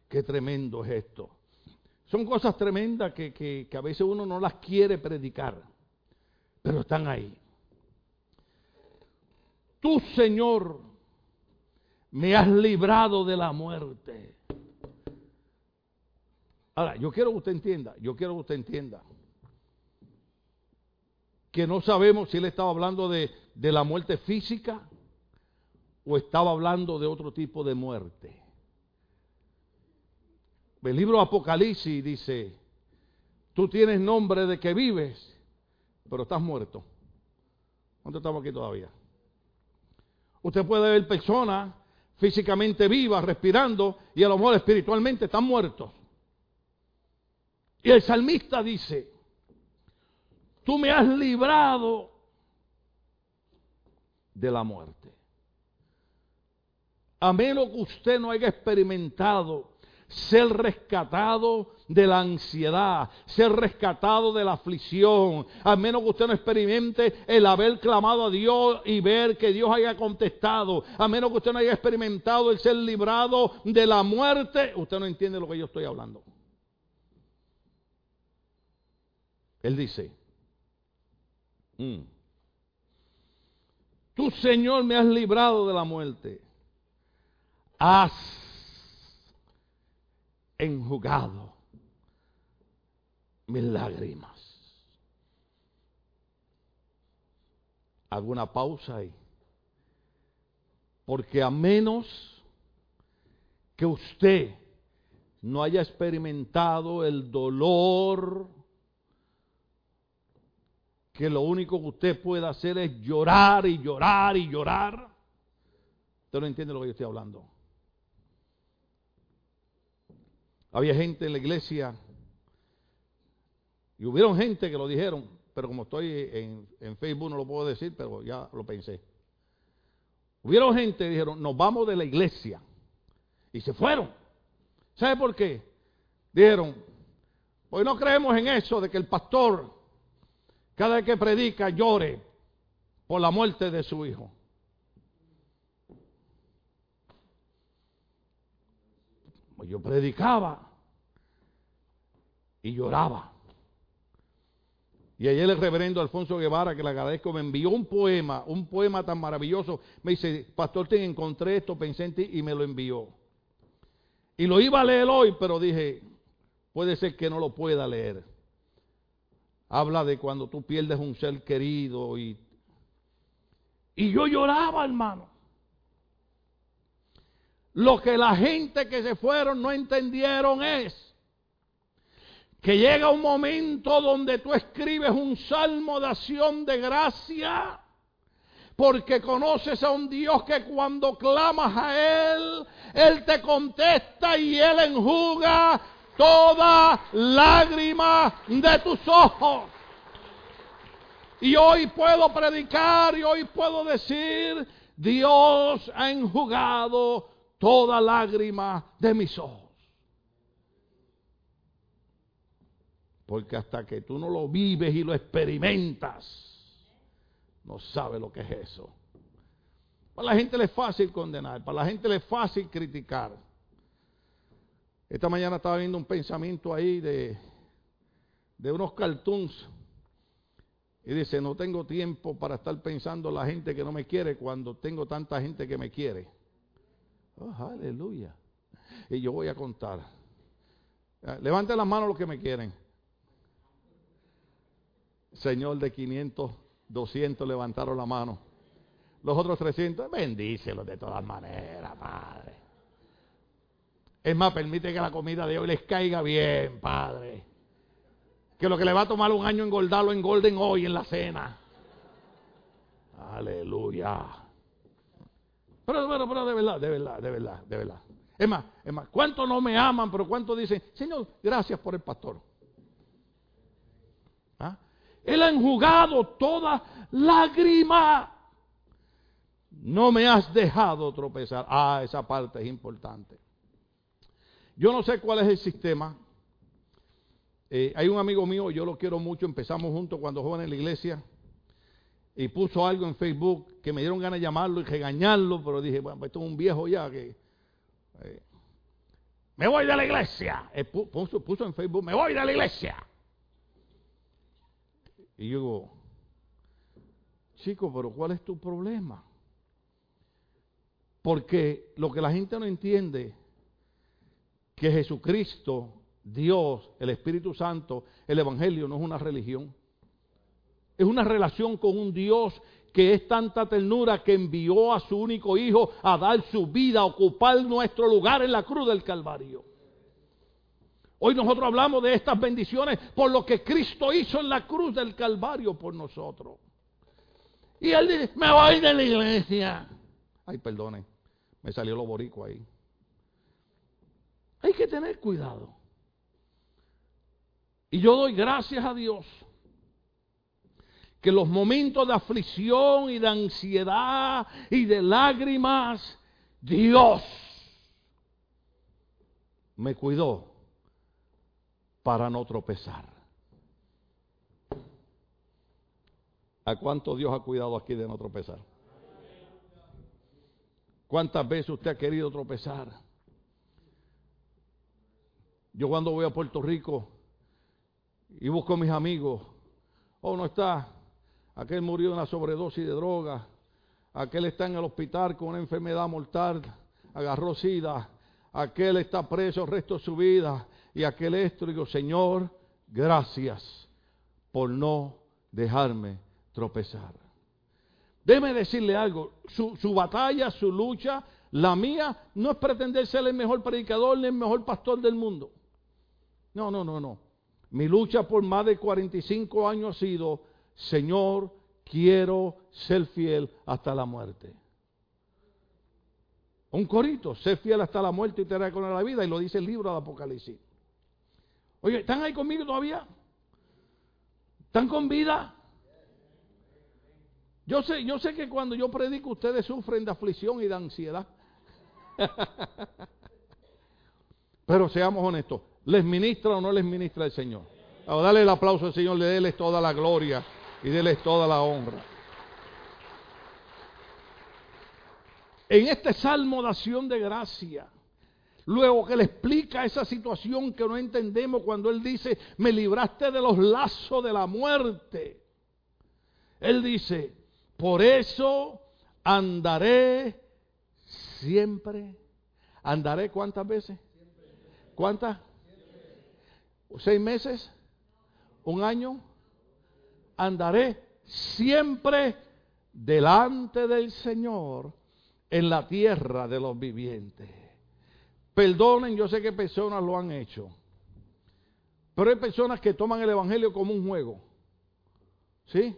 qué tremendo es esto. Son cosas tremendas que, que, a veces uno no las quiere predicar. pero están ahí. Tú, Señor, me has librado de la muerte. Ahora, yo quiero que usted entienda, yo quiero que usted entienda que no sabemos si él estaba hablando de, la muerte física o estaba hablando de otro tipo de muerte. El libro Apocalipsis dice, tú tienes nombre de que vives, pero estás muerto. ¿Dónde estamos aquí todavía? Usted puede ver personas físicamente vivas, respirando, y a lo mejor espiritualmente están muertos. Y el salmista dice, tú me has librado de la muerte. A menos que usted no haya experimentado ser rescatado de la ansiedad, ser rescatado de la aflicción, a menos que usted no experimente el haber clamado a Dios y ver que Dios haya contestado, a menos que usted no haya experimentado el ser librado de la muerte, usted no entiende lo que yo estoy hablando. Él dice, mm, tú Señor me has librado de la muerte, has enjugado mis lágrimas. Hago una pausa ahí. Porque a menos que usted no haya experimentado el dolor, que lo único que usted puede hacer es llorar y llorar y llorar, usted no entiende lo que yo estoy hablando. Había gente en la iglesia y hubieron gente que lo dijeron, pero como estoy en, Facebook no lo puedo decir, pero ya lo pensé. Hubieron gente que dijeron, nos vamos de la iglesia. Y se fueron. ¿Sabe por qué? Dijeron, pues no creemos en eso de que el pastor, cada vez que predica, llore por la muerte de su hijo. Pues yo predicaba y lloraba. Y ayer el reverendo Alfonso Guevara, que le agradezco, me envió un poema, un poema tan maravilloso. Me dice, pastor, te encontré esto, pensé en ti y me lo envió. Y lo iba a leer hoy, pero dije, puede ser que no lo pueda leer. Habla de cuando tú pierdes un ser querido y, y yo lloraba, hermano. Lo que la gente que se fueron no entendieron es que llega un momento donde tú escribes un salmo de acción de gracia, porque conoces a un Dios que cuando clamas a Él, Él te contesta y Él enjuga toda lágrima de tus ojos. Y hoy puedo predicar y hoy puedo decir, Dios ha enjugado toda lágrima de mis ojos. Porque hasta que tú no lo vives y lo experimentas, no sabes lo que es eso. Para la gente le es fácil condenar, para la gente le es fácil criticar. Esta mañana estaba viendo un pensamiento ahí de, de unos cartoons. Y dice, no tengo tiempo para estar pensando en la gente que no me quiere cuando tengo tanta gente que me quiere. Oh, aleluya. Y yo voy a contar. Levanten las manos los que me quieren. Señor de 500, 200 levantaron la mano. Los otros 300, bendícelos de todas maneras, Padre. Es más, permite que la comida de hoy les caiga bien, Padre. Que lo que le va a tomar un año engordarlo engorden hoy en la cena. Aleluya. Pero, pero, pero de verdad, de verdad, de verdad, de verdad. Es más, es más, ¿cuántos no me aman, pero cuántos dicen, Señor, gracias por el pastor? Él ha enjugado toda lágrima. No me has dejado tropezar. Ah, esa parte es importante. Yo no sé cuál es el sistema. Eh, hay un amigo mío, yo lo quiero mucho, empezamos juntos cuando joven en la iglesia y puso algo en Facebook que me dieron ganas de llamarlo y regañarlo, pero dije, bueno, pues esto es un viejo ya que... Eh, me voy de la iglesia. Eh, puso, puso en Facebook, me voy de la iglesia. Y yo digo, Chico, pero ¿cuál es tu problema? Porque lo que la gente no entiende, que Jesucristo, Dios, el Espíritu Santo, el Evangelio no es una religión. Es una relación con un Dios que es tanta ternura que envió a su único hijo a dar su vida, a ocupar nuestro lugar en la cruz del Calvario. Hoy nosotros hablamos de estas bendiciones por lo que Cristo hizo en la cruz del Calvario por nosotros. Y él dice, me voy de la iglesia. Ay, perdone, me salió lo borico ahí. Hay que tener cuidado. Y yo doy gracias a Dios que los momentos de aflicción y de ansiedad y de lágrimas, Dios me cuidó para no tropezar. ¿A cuánto Dios ha cuidado aquí de no tropezar? ¿Cuántas veces usted ha querido tropezar? Yo cuando voy a Puerto Rico y busco a mis amigos, oh, no está, aquel murió de una sobredosis de droga, aquel está en el hospital con una enfermedad mortal, agarró sida, aquel está preso el resto de su vida, y aquel esto, digo, Señor, gracias por no dejarme tropezar. Déjeme decirle algo, su, su, batalla, su lucha, la mía, no es pretender ser el mejor predicador ni el mejor pastor del mundo. No, no, no, no. Mi lucha por más de 45 años ha sido Señor, quiero ser fiel hasta la muerte. Un corito, ser fiel hasta la muerte y te con la vida, y lo dice el libro de Apocalipsis. Oye, ¿están ahí conmigo todavía? ¿Están con vida? Yo sé, yo sé que cuando yo predico ustedes sufren de aflicción y de ansiedad. Pero seamos honestos, ¿les ministra o no les ministra el Señor? Ahora dale el aplauso al Señor, le déle toda la gloria y déles toda la honra. En este salmo de acción de gracia, luego que le explica esa situación que no entendemos cuando él dice, me libraste de los lazos de la muerte. Él dice, por eso andaré siempre. ¿Andaré cuántas veces? ¿Cuántas? ¿Seis meses? ¿Un año? andaré siempre delante del Señor en la tierra de los vivientes. Perdonen, yo sé que personas lo han hecho, pero hay personas que toman el Evangelio como un juego. ¿Sí?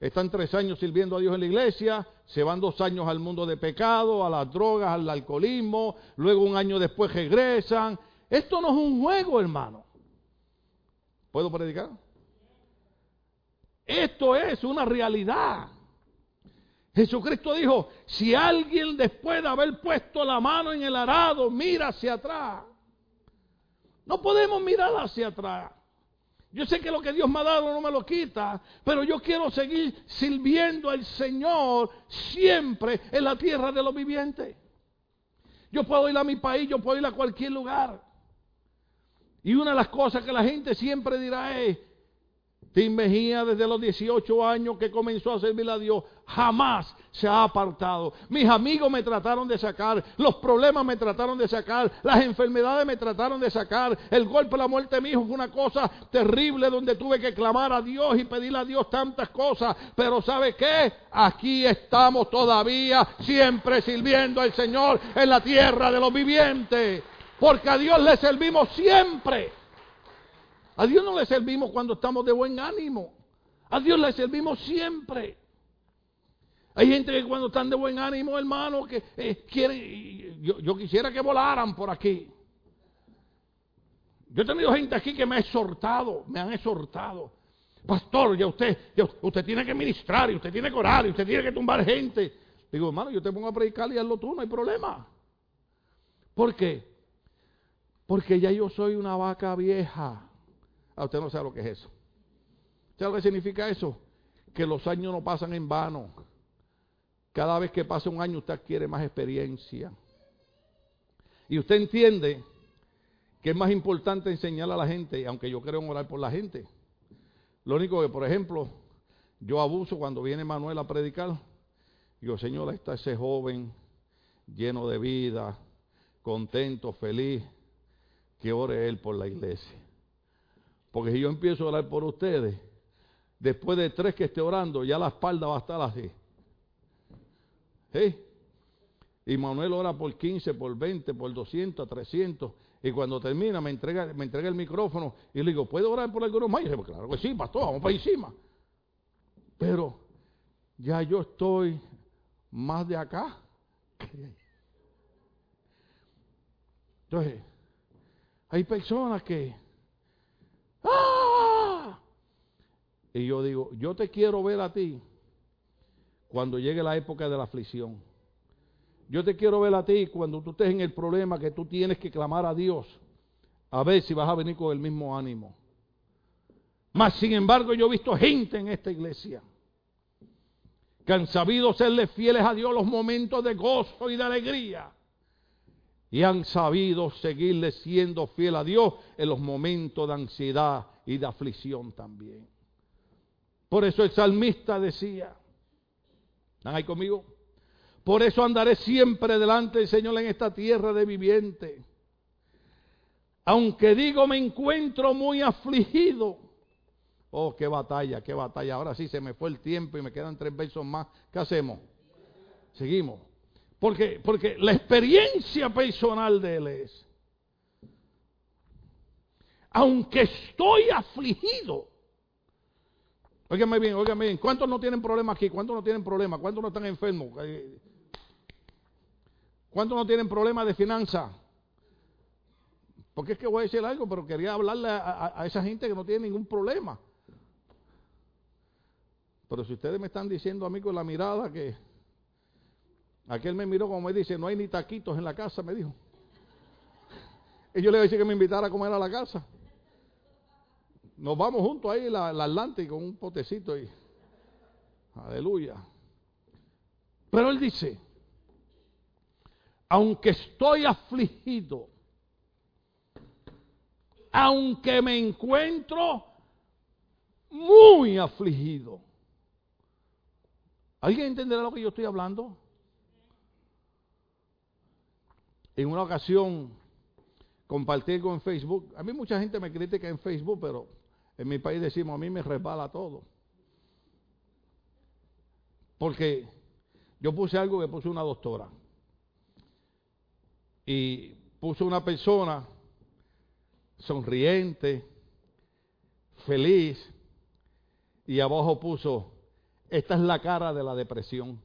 Están tres años sirviendo a Dios en la iglesia, se van dos años al mundo de pecado, a las drogas, al alcoholismo, luego un año después regresan. Esto no es un juego, hermano. ¿Puedo predicar? Esto es una realidad. Jesucristo dijo, si alguien después de haber puesto la mano en el arado mira hacia atrás, no podemos mirar hacia atrás. Yo sé que lo que Dios me ha dado no me lo quita, pero yo quiero seguir sirviendo al Señor siempre en la tierra de los vivientes. Yo puedo ir a mi país, yo puedo ir a cualquier lugar. Y una de las cosas que la gente siempre dirá es, Tim Mejía desde los 18 años que comenzó a servir a Dios jamás se ha apartado. Mis amigos me trataron de sacar, los problemas me trataron de sacar, las enfermedades me trataron de sacar, el golpe, la muerte de mi hijo fue una cosa terrible donde tuve que clamar a Dios y pedirle a Dios tantas cosas. Pero ¿sabe qué? Aquí estamos todavía siempre sirviendo al Señor en la tierra de los vivientes. Porque a Dios le servimos siempre. A Dios no le servimos cuando estamos de buen ánimo. A Dios le servimos siempre. Hay gente que cuando están de buen ánimo, hermano, que eh, quieren, yo, quisiera que volaran por aquí. Yo he tenido gente aquí que me ha exhortado, me han exhortado. Pastor, ya usted, usted tiene que ministrar, y usted tiene que orar, y usted tiene que tumbar gente. Digo, hermano, yo te pongo a predicar y hazlo tú, no hay problema. ¿Por qué? Porque ya yo soy una vaca vieja. Ah, usted no sabe lo que es eso. ¿Sabe lo que significa eso? Que los años no pasan en vano. Cada vez que pasa un año usted adquiere más experiencia. Y usted entiende que es más importante enseñar a la gente, aunque yo creo en orar por la gente. Lo único que, por ejemplo, Yo abuso cuando viene Manuel a predicar. Digo, Señor, ahí está ese joven lleno de vida, contento, feliz, que ore él por la iglesia. Porque si yo empiezo a orar por ustedes, después de tres que esté orando, ya la espalda va a estar así. ¿Sí? Y Manuel ora por 15, por 20, por 200, 300. Y cuando termina me entrega, me entrega el micrófono y le digo, ¿puedo orar por algunos más? Y dice, claro que sí, pastor, vamos para encima. Pero ya yo estoy más de acá. Entonces, hay personas que... ¡Ah! Y yo digo, yo te quiero ver a ti cuando llegue la época de la aflicción. Yo te quiero ver a ti cuando tú estés en el problema que tú tienes que clamar a Dios. A ver si vas a venir con el mismo ánimo. Mas, sin embargo, yo he visto gente en esta iglesia que han sabido serle fieles a Dios los momentos de gozo y de alegría. Y han sabido seguirle siendo fiel a Dios en los momentos de ansiedad y de aflicción también. Por eso el salmista decía, ¿están ahí conmigo? Por eso andaré siempre delante del Señor en esta tierra de viviente. Aunque digo me encuentro muy afligido. Oh, qué batalla, qué batalla. Ahora sí se me fue el tiempo y me quedan tres versos más. ¿Qué hacemos? Seguimos. Porque, porque la experiencia personal de él es, aunque estoy afligido, óigame bien, óigame bien, ¿cuántos no tienen problemas aquí? ¿Cuántos no tienen problemas? ¿Cuántos no están enfermos? Eh, ¿Cuántos no tienen problemas de finanzas? Porque es que voy a decir algo, pero quería hablarle a, esa gente que no tiene ningún problema. Pero si ustedes me están diciendo a mí con la mirada que aquel me miró como me dice, no hay ni taquitos en la casa, me dijo. Y yo le dije que me invitara a comer a la casa. Nos vamos juntos ahí, la Atlántico, un potecito y. Aleluya. Pero él dice, aunque estoy afligido, aunque me encuentro muy afligido. ¿Alguien entenderá lo que yo estoy hablando? En una ocasión compartí algo en Facebook. A mí mucha gente me critica en Facebook, pero en mi país decimos, a mí me resbala todo. Porque yo puse algo que puse una doctora y puso una persona sonriente, feliz, y abajo puso, esta es la cara de la depresión.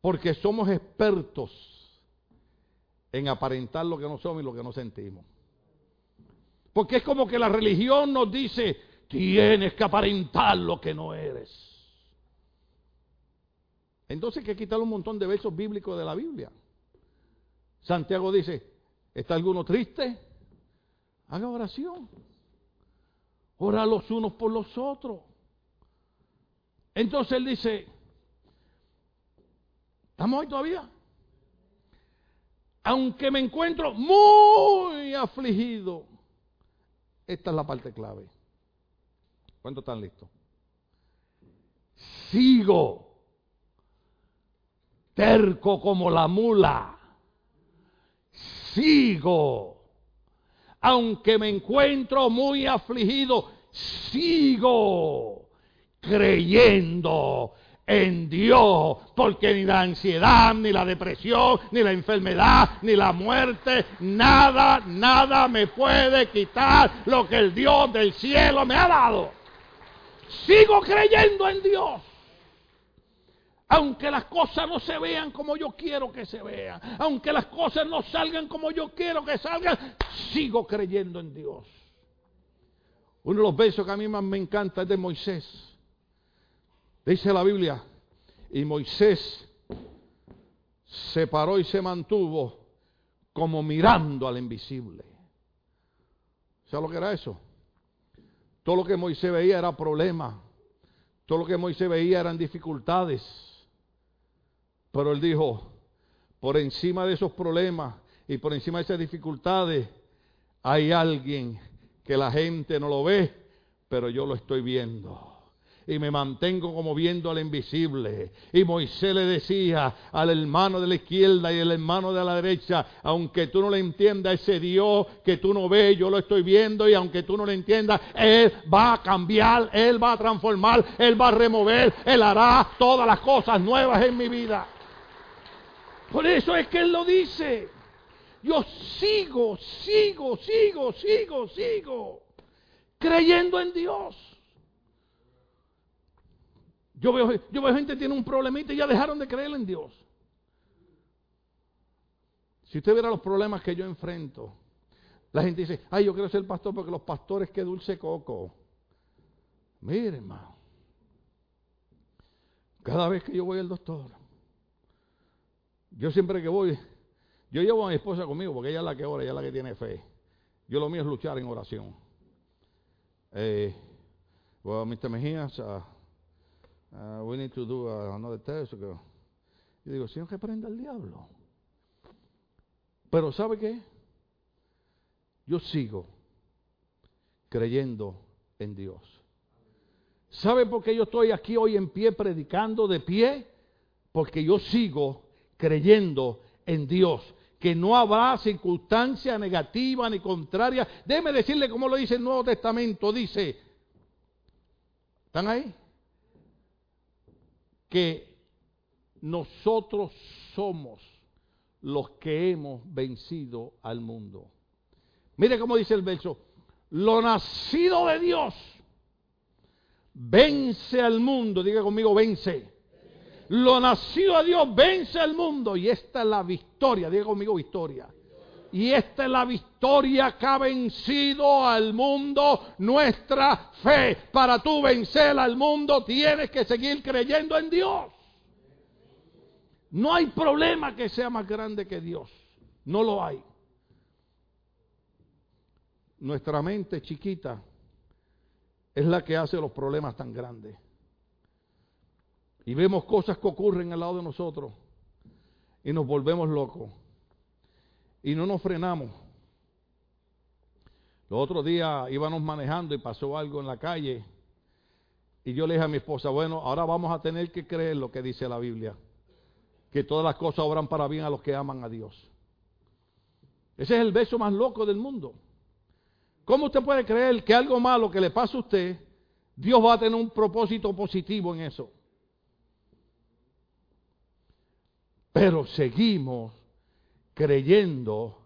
Porque somos expertos en aparentar lo que no somos y lo que no sentimos. Porque es como que la religión nos dice, tienes que aparentar lo que no eres. Entonces hay que un montón de versos bíblicos de la Biblia. Santiago dice, ¿está alguno triste? Haga oración. Ora los unos por los otros. Entonces él dice, ¿estamos ahí todavía? Aunque me encuentro muy afligido, esta es la parte clave. ¿Cuántos están listos? Sigo terco como la mula. Sigo. Aunque me encuentro muy afligido, sigo creyendo en Dios, porque ni la ansiedad, ni la depresión, ni la enfermedad, ni la muerte, nada, nada me puede quitar lo que el Dios del cielo me ha dado. Sigo creyendo en Dios aunque las cosas no se vean como yo quiero que se vean, aunque las cosas no salgan como yo quiero que salgan, sigo creyendo en Dios. Uno de los versos que a mí más me encanta es de Moisés. Dice la Biblia, y Moisés se paró y se mantuvo como mirando al invisible. ¿Sabes lo que era eso? Todo lo que Moisés veía era problema. Todo lo que Moisés veía eran dificultades. Pero él dijo, por encima de esos problemas y por encima de esas dificultades, hay alguien que la gente no lo ve, pero yo lo estoy viendo y me mantengo como viendo al invisible. Y Moisés le decía al hermano de la izquierda y al hermano de la derecha, aunque tú no le entiendas ese Dios que tú no ves, yo lo estoy viendo y aunque tú no lo entiendas, Él va a cambiar, Él va a transformar, Él va a remover, Él hará todas las cosas nuevas en mi vida. Por eso es que Él lo dice. Yo sigo, sigo, sigo, sigo, sigo creyendo en Dios. Yo veo, yo veo gente que tiene un problemita y ya dejaron de creer en Dios. Si usted viera los problemas que yo enfrento, la gente dice, ay, yo quiero ser pastor porque los pastores que dulce coco. Mire, hermano. Cada vez que yo voy al doctor, yo siempre que voy, yo llevo a mi esposa conmigo porque ella es la que ora, ella es la que tiene fe. Yo lo mío es luchar en oración. Eh, Mr. Mejías, uh, we need to do another test. Y digo, Señor, que prenda el diablo. Pero ¿sabe qué? Yo sigo creyendo en Dios. ¿Sabe por qué yo estoy aquí hoy en pie predicando de pie? Porque yo sigo creyendo en Dios que no habrá circunstancia negativa ni contraria. Déjeme decirle cómo lo dice el Nuevo Testamento. Dice, ¿están ahí? Que nosotros somos los que hemos vencido al mundo. Mire cómo dice el verso. Lo nacido de Dios vence al mundo. Diga conmigo, vence. Lo nacido a Dios vence al mundo y esta es la victoria, diga conmigo victoria. Y esta es la victoria que ha vencido al mundo, nuestra fe. Para tú vencer al mundo tienes que seguir creyendo en Dios. No hay problema que sea más grande que Dios. No lo hay. Nuestra mente chiquita es la que hace los problemas tan grandes y vemos cosas que ocurren al lado de nosotros y nos volvemos locos y no nos frenamos. Los otros días íbamos manejando y pasó algo en la calle y yo le dije a mi esposa, bueno, ahora vamos a tener que creer lo que dice la Biblia, que todas las cosas obran para bien a los que aman a Dios. Ese es el beso más loco del mundo. ¿Cómo usted puede creer que algo malo que le pasa a usted, Dios va a tener un propósito positivo en eso? pero seguimos creyendo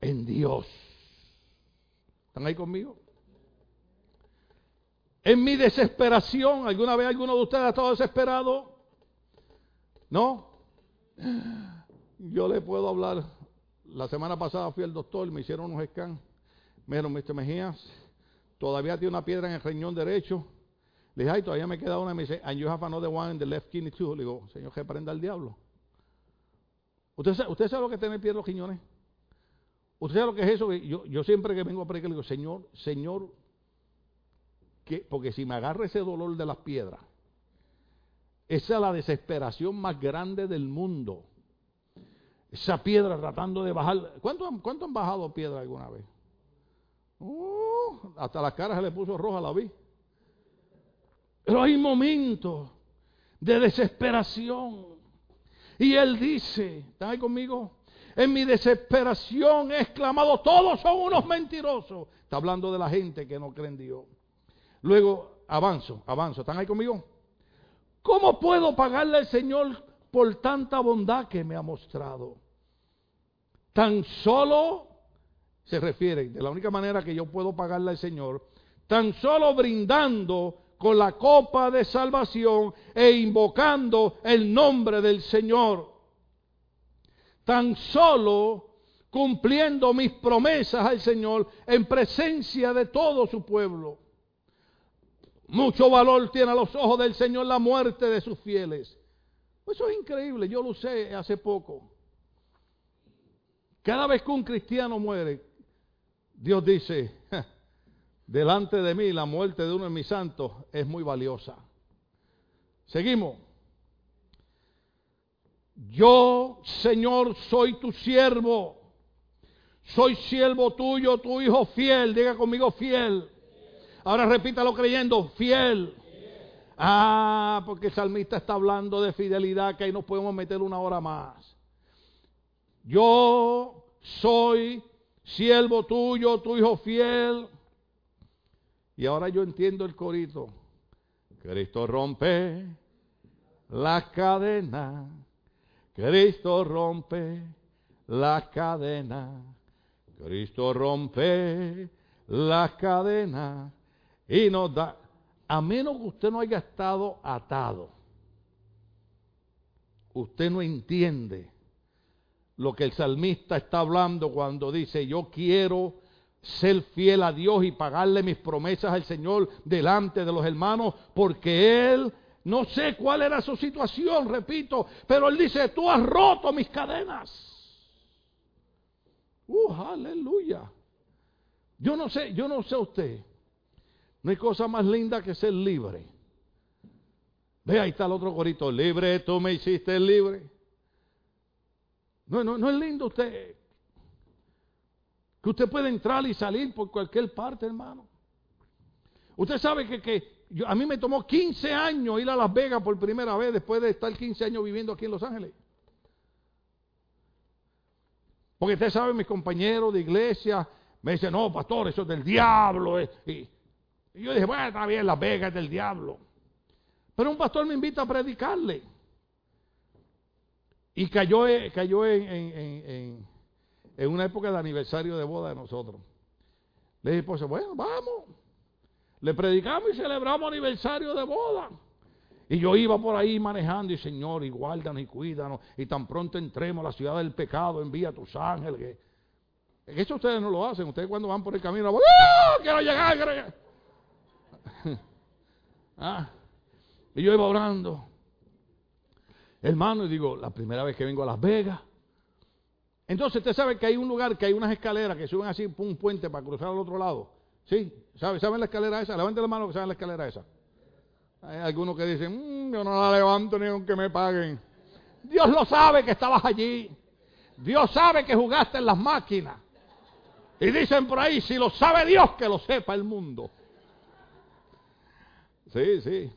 en Dios. ¿Están ahí conmigo? En mi desesperación, ¿alguna vez alguno de ustedes ha estado desesperado? ¿No? Yo le puedo hablar. La semana pasada fui al doctor, me hicieron unos scans. Me dijeron, Mr. Mejías, todavía tiene una piedra en el riñón derecho. Le dije, ay, todavía me queda una. Me dice, and you have another one in the left kidney too. Le digo, Señor, que prenda el diablo. ¿Usted sabe, lo que es tener pie en los quiñones? ¿Usted sabe lo que es eso? Yo, yo siempre que vengo a predicar, le digo, Señor, Señor, que, porque si me agarra ese dolor de las piedras, esa es la desesperación más grande del mundo. Esa piedra tratando de bajar. ¿Cuánto, cuánto han bajado piedra alguna vez? Uh, hasta la cara se le puso roja, la vi. Pero hay momentos de desesperación. Y él dice, ¿están ahí conmigo? En mi desesperación he exclamado, todos son unos mentirosos. Está hablando de la gente que no cree en Dios. Luego avanzo, avanzo. ¿Están ahí conmigo? ¿Cómo puedo pagarle al Señor por tanta bondad que me ha mostrado? Tan solo, se refiere, de la única manera que yo puedo pagarle al Señor, tan solo brindando con la copa de salvación e invocando el nombre del Señor. Tan solo cumpliendo mis promesas al Señor en presencia de todo su pueblo. Mucho valor tiene a los ojos del Señor la muerte de sus fieles. Eso es increíble, yo lo sé hace poco. Cada vez que un cristiano muere, Dios dice, delante de mí la muerte de uno de mis santos es muy valiosa. Seguimos. Yo, Señor, soy tu siervo. soy siervo tuyo, tu hijo fiel. Diga conmigo fiel. Ahora repítalo creyendo, fiel. Ah, porque el salmista está hablando de fidelidad que ahí nos podemos meter una hora más. Yo soy siervo tuyo, tu hijo fiel. Y ahora yo entiendo el corito. Cristo rompe la cadena. Cristo rompe la cadena. Cristo rompe la cadena y nos da, a menos que usted no haya estado atado, usted no entiende lo que el salmista está hablando cuando dice, yo quiero ser fiel a Dios y pagarle mis promesas al Señor delante de los hermanos, porque Él, no sé cuál era su situación, repito, pero Él dice, tú has roto mis cadenas. Uh, aleluya. Yo no sé, yo no sé usted. No hay cosa más linda que ser libre. Ve, ahí está el otro corito. Libre, tú me hiciste libre. No, no, no es lindo usted. Que usted puede entrar y salir por cualquier parte, hermano. Usted sabe que, que a mí me tomó 15 años ir a Las Vegas por primera vez después de estar 15 años viviendo aquí en Los Ángeles. Porque usted sabe, mis compañeros de iglesia me dicen, no, pastor, eso es del diablo. Eh". Y, yo dije, bueno, está bien, Las Vegas es del diablo. Pero un pastor me invita a predicarle. Y cayó, cayó en, en, en, una época de aniversario de boda de nosotros. Le dije, pues bueno, vamos. Le predicamos y celebramos aniversario de boda. Y yo iba por ahí manejando y Señor, y guárdanos y cuídanos. Y tan pronto entremos a la ciudad del pecado, envía a tus ángeles. Eso ustedes no lo hacen. Ustedes cuando van por el camino, ¡Ah! quiero llegar, quiero llegar. Ah, y yo iba orando. Hermano, y digo, la primera vez que vengo a Las Vegas. Entonces, usted sabe que hay un lugar que hay unas escaleras que suben así un puente para cruzar al otro lado. ¿Sí? ¿Saben, ¿Saben la escalera esa? Levanten la mano que saben la escalera esa. Hay algunos que dicen, mm, yo no la levanto ni aunque me paguen. Dios lo sabe que estabas allí. Dios sabe que jugaste en las máquinas. Y dicen por ahí, si lo sabe Dios, que lo sepa el mundo. Sí, sí.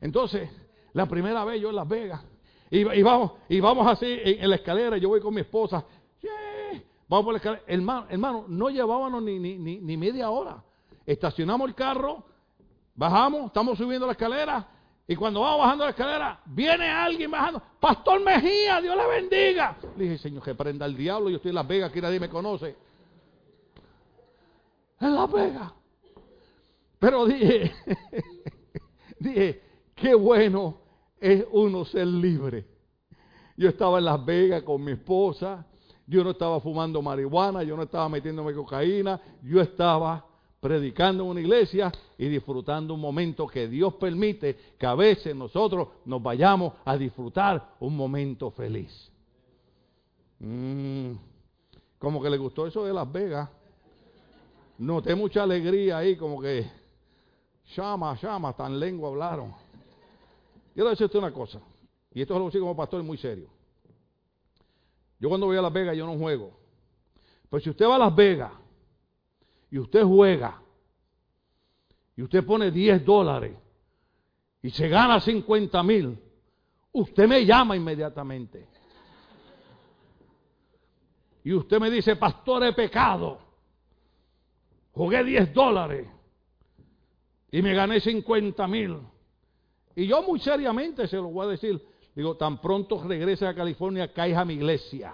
Entonces, la primera vez yo en Las Vegas, y, vamos, y vamos así en, la escalera, yo voy con mi esposa, vamos por la escalera. Hermano, hermano no llevábamos ni, ni, ni media hora. Estacionamos el carro, bajamos, estamos subiendo la escalera, y cuando vamos bajando la escalera, viene alguien bajando. Pastor Mejía, Dios le bendiga. Le dije, Señor, que prenda el diablo. Yo estoy en Las Vegas, aquí nadie me conoce. En Las Vegas. Pero dije, dije, qué bueno es uno ser libre. Yo estaba en Las Vegas con mi esposa. Yo no estaba fumando marihuana. Yo no estaba metiéndome cocaína. Yo estaba predicando en una iglesia y disfrutando un momento que Dios permite que a veces nosotros nos vayamos a disfrutar un momento feliz. Mm, como que le gustó eso de Las Vegas. Noté mucha alegría ahí, como que llama, llama, tan lengua hablaron. Quiero decirte una cosa, y esto es lo que como pastor muy serio. Yo cuando voy a Las Vegas yo no juego. Pero si usted va a Las Vegas y usted juega y usted pone 10 dólares y se gana 50 mil, usted me llama inmediatamente. Y usted me dice, pastor, he pecado. Jugué 10 dólares y me gané 50 mil. Y yo muy seriamente se lo voy a decir. Digo, tan pronto regrese a California, caiga a mi iglesia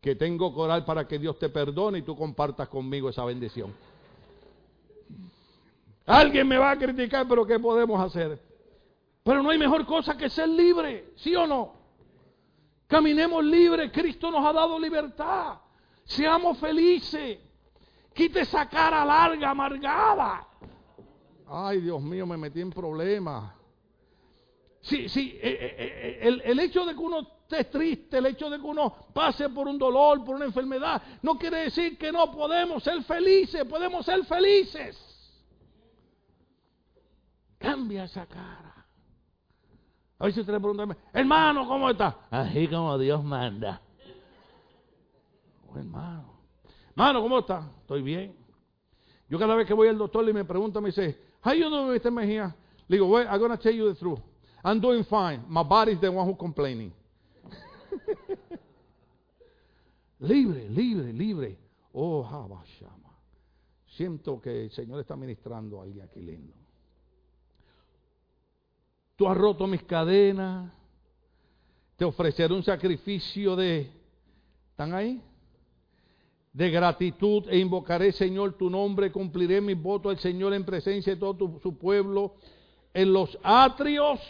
que tengo coral para que Dios te perdone y tú compartas conmigo esa bendición. Alguien me va a criticar, pero ¿qué podemos hacer? Pero no hay mejor cosa que ser libre, ¿sí o no? Caminemos libres, Cristo nos ha dado libertad. Seamos felices. Quite esa cara larga, amargada. Ay, Dios mío, me metí en problemas. Sí, sí, eh, eh, eh, el, el hecho de que uno esté triste, el hecho de que uno pase por un dolor, por una enfermedad, no quiere decir que no podemos ser felices, podemos ser felices. Cambia esa cara. A ver si usted le pregunta, hermano, ¿cómo está? Así como Dios manda. Oh, hermano. Hermano, ¿cómo está? Estoy bien. Yo cada vez que voy al doctor y me pregunta, me dice, how you doing? Le digo, well, I'm going to tell you the truth. I'm doing fine. My body's the one who's complaining. libre, libre, libre. Oh, Habashama. Siento que el Señor está ministrando a alguien aquí lindo. Tú has roto mis cadenas. Te ofreceré un sacrificio de... ¿Están ahí? De gratitud e invocaré, Señor, tu nombre. Cumpliré mis votos al Señor en presencia de todo su pueblo. En los atrios.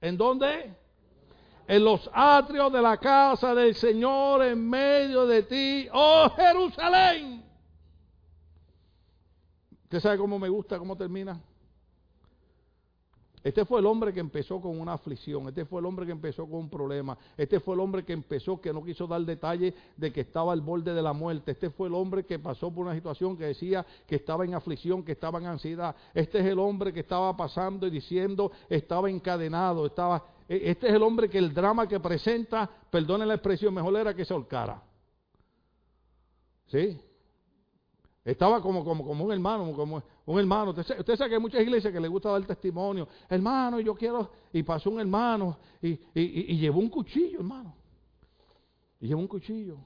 ¿En dónde? En los atrios de la casa del Señor en medio de ti. Oh Jerusalén. ¿Usted sabe cómo me gusta, cómo termina? Este fue el hombre que empezó con una aflicción, este fue el hombre que empezó con un problema, este fue el hombre que empezó que no quiso dar detalle de que estaba al borde de la muerte, este fue el hombre que pasó por una situación que decía que estaba en aflicción, que estaba en ansiedad, este es el hombre que estaba pasando y diciendo estaba encadenado, estaba, e, este es el hombre que el drama que presenta, perdone la expresión, mejor era que se holcara. ¿Sí? Estaba como, como, como un hermano, como un hermano. Usted, sabe que hay muchas iglesias que le gusta dar testimonio. Hermano, yo quiero. Y pasó un hermano y, y, llevó un cuchillo, hermano. Y llevó un cuchillo.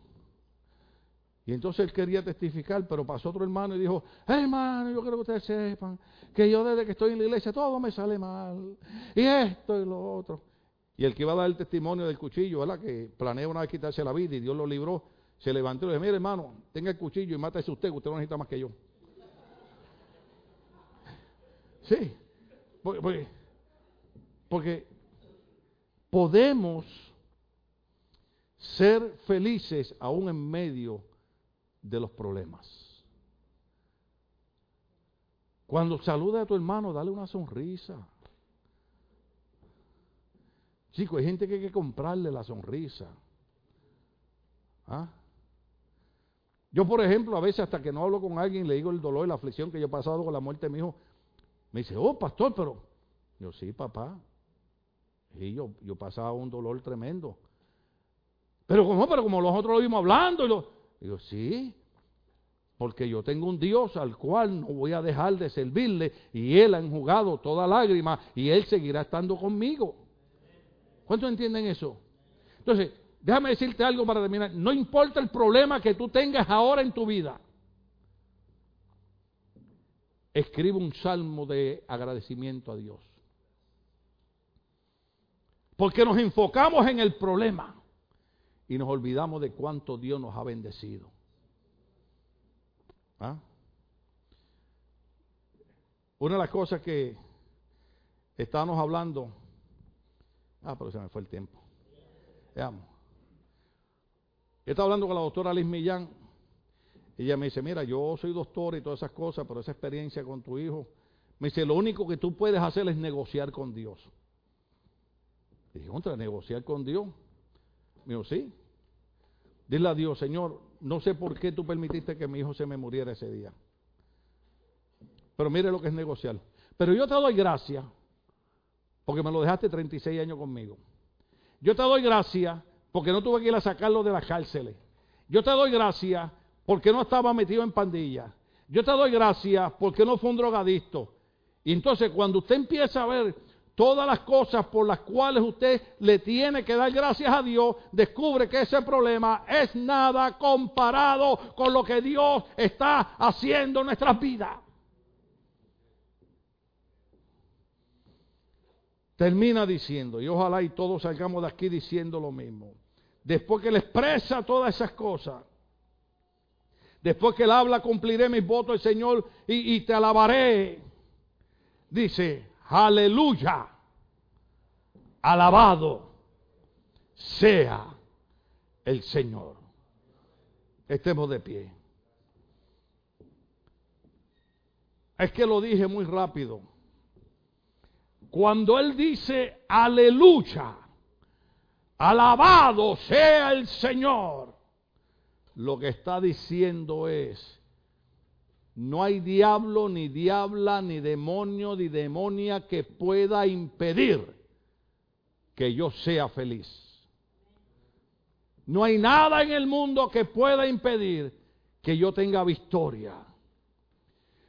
Y entonces él quería testificar, pero pasó otro hermano y dijo, hermano, yo quiero que ustedes sepan que yo desde que estoy en la iglesia todo me sale mal. Y esto y lo otro. Y el que iba a dar el testimonio del cuchillo, ¿verdad? Que planea una vez quitarse la vida y Dios lo libró se levantó y le dijo, mire hermano, tenga el cuchillo y mátese usted, usted no necesita más que yo. Sí, porque, porque podemos ser felices aún en medio de los problemas. Cuando saluda a tu hermano, dale una sonrisa. Chico, hay gente que hay que comprarle la sonrisa. ¿Ah? Yo, por ejemplo, a veces hasta que no hablo con alguien, le digo el dolor y la aflicción que yo he pasado con la muerte de mi hijo, me dice, oh, pastor, pero yo sí, papá. Y yo, yo pasaba un dolor tremendo. Pero como, pero como los otros lo vimos hablando, y lo, digo, sí, porque yo tengo un Dios al cual no voy a dejar de servirle y Él ha enjugado toda lágrima y Él seguirá estando conmigo. ¿Cuántos entienden eso? Entonces, Déjame decirte algo para terminar. No importa el problema que tú tengas ahora en tu vida. Escribe un salmo de agradecimiento a Dios. Porque nos enfocamos en el problema y nos olvidamos de cuánto Dios nos ha bendecido. ¿Ah? Una de las cosas que estábamos hablando, ah, pero se me fue el tiempo. Veamos. Yo estaba hablando con la doctora Liz Millán. Ella me dice, mira, yo soy doctora y todas esas cosas, pero esa experiencia con tu hijo, me dice, lo único que tú puedes hacer es negociar con Dios. dije, contra, negociar con Dios. Me dijo, sí. Dile a Dios, Señor, no sé por qué tú permitiste que mi hijo se me muriera ese día. Pero mire lo que es negociar. Pero yo te doy gracias, porque me lo dejaste 36 años conmigo. Yo te doy gracias porque no tuve que ir a sacarlo de las cárceles. Yo te doy gracias porque no estaba metido en pandillas. Yo te doy gracias porque no fue un drogadicto. Y entonces cuando usted empieza a ver todas las cosas por las cuales usted le tiene que dar gracias a Dios, descubre que ese problema es nada comparado con lo que Dios está haciendo en nuestras vidas. Termina diciendo, y ojalá y todos salgamos de aquí diciendo lo mismo. Después que le expresa todas esas cosas, después que él habla, cumpliré mis votos, el Señor, y, y te alabaré. Dice, aleluya, alabado sea el Señor. Estemos de pie. Es que lo dije muy rápido. Cuando Él dice aleluya, alabado sea el Señor, lo que está diciendo es, no hay diablo, ni diabla, ni demonio, ni demonia que pueda impedir que yo sea feliz. No hay nada en el mundo que pueda impedir que yo tenga victoria.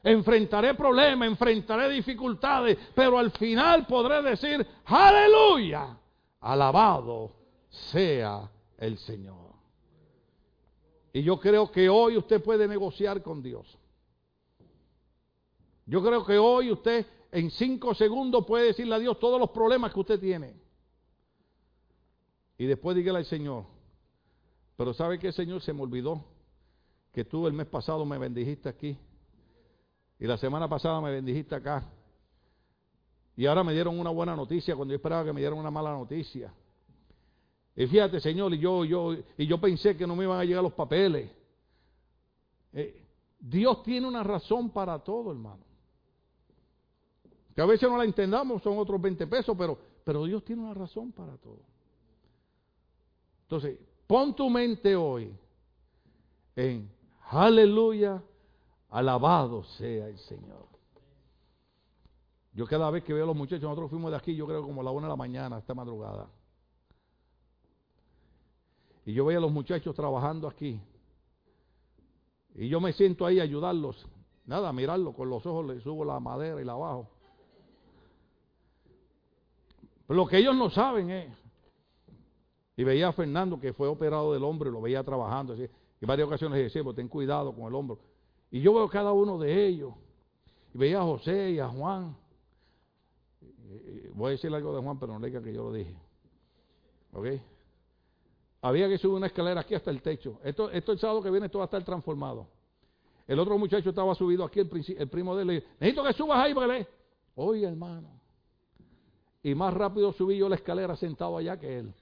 Enfrentaré problemas, enfrentaré dificultades, pero al final podré decir, aleluya, alabado sea el Señor. Y yo creo que hoy usted puede negociar con Dios. Yo creo que hoy usted en cinco segundos puede decirle a Dios todos los problemas que usted tiene. Y después dígale al Señor, pero ¿sabe qué, Señor? Se me olvidó que tú el mes pasado me bendijiste aquí. Y la semana pasada me bendijiste acá. Y ahora me dieron una buena noticia cuando yo esperaba que me dieran una mala noticia. Y fíjate, Señor, y yo, yo, y yo pensé que no me iban a llegar los papeles. Eh, Dios tiene una razón para todo, hermano. Que a veces no la entendamos, son otros 20 pesos, pero, pero Dios tiene una razón para todo. Entonces, pon tu mente hoy en aleluya, alabado sea el Señor. Yo cada vez que veo a los muchachos, nosotros fuimos de aquí, yo creo como a la una de la mañana, esta madrugada. Y yo veía a los muchachos trabajando aquí. Y yo me siento ahí ayudarlos. Nada, mirarlo con los ojos, le subo la madera y la bajo. Pero lo que ellos no saben es. Y veía a Fernando que fue operado del hombro y lo veía trabajando. Así, y varias ocasiones le decía, pues ten cuidado con el hombro. Y yo veo cada uno de ellos. Y veía a José y a Juan. voy a decir algo de Juan, pero no le diga que yo lo dije. ¿Ok? Había que subir una escalera aquí hasta el techo. Esto, esto el sábado que viene esto va a estar transformado. El otro muchacho estaba subido aquí, el, primo de él, le dijo, necesito que subas ahí para que Oye, hermano. Y más rápido subí yo la escalera sentado allá que él.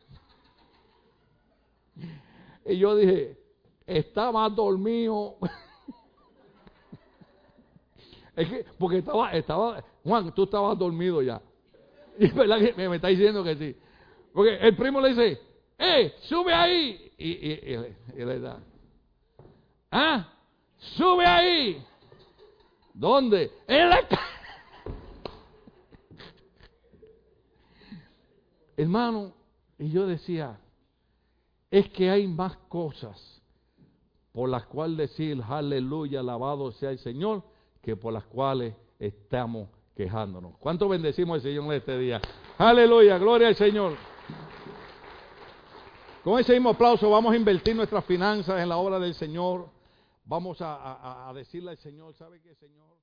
Y yo dije, está más dormido. es que, porque estaba, estaba, Juan, tú estabas dormido ya. Y es verdad que me, me está diciendo que sí. Porque el primo le dice, ¡eh, sube ahí! Y, y, le da, ¡ah, sube ahí! ¿Dónde? En la Hermano, y yo decía, es que hay más cosas por las cuales decir aleluya, alabado sea el Señor, que por las cuales estamos quejándonos. ¿Cuánto bendecimos al Señor en este día? Aleluya, gloria al Señor. Con ese mismo aplauso vamos a invertir nuestras finanzas en la obra del Señor. Vamos a, decirle al Señor, ¿sabe qué, Señor?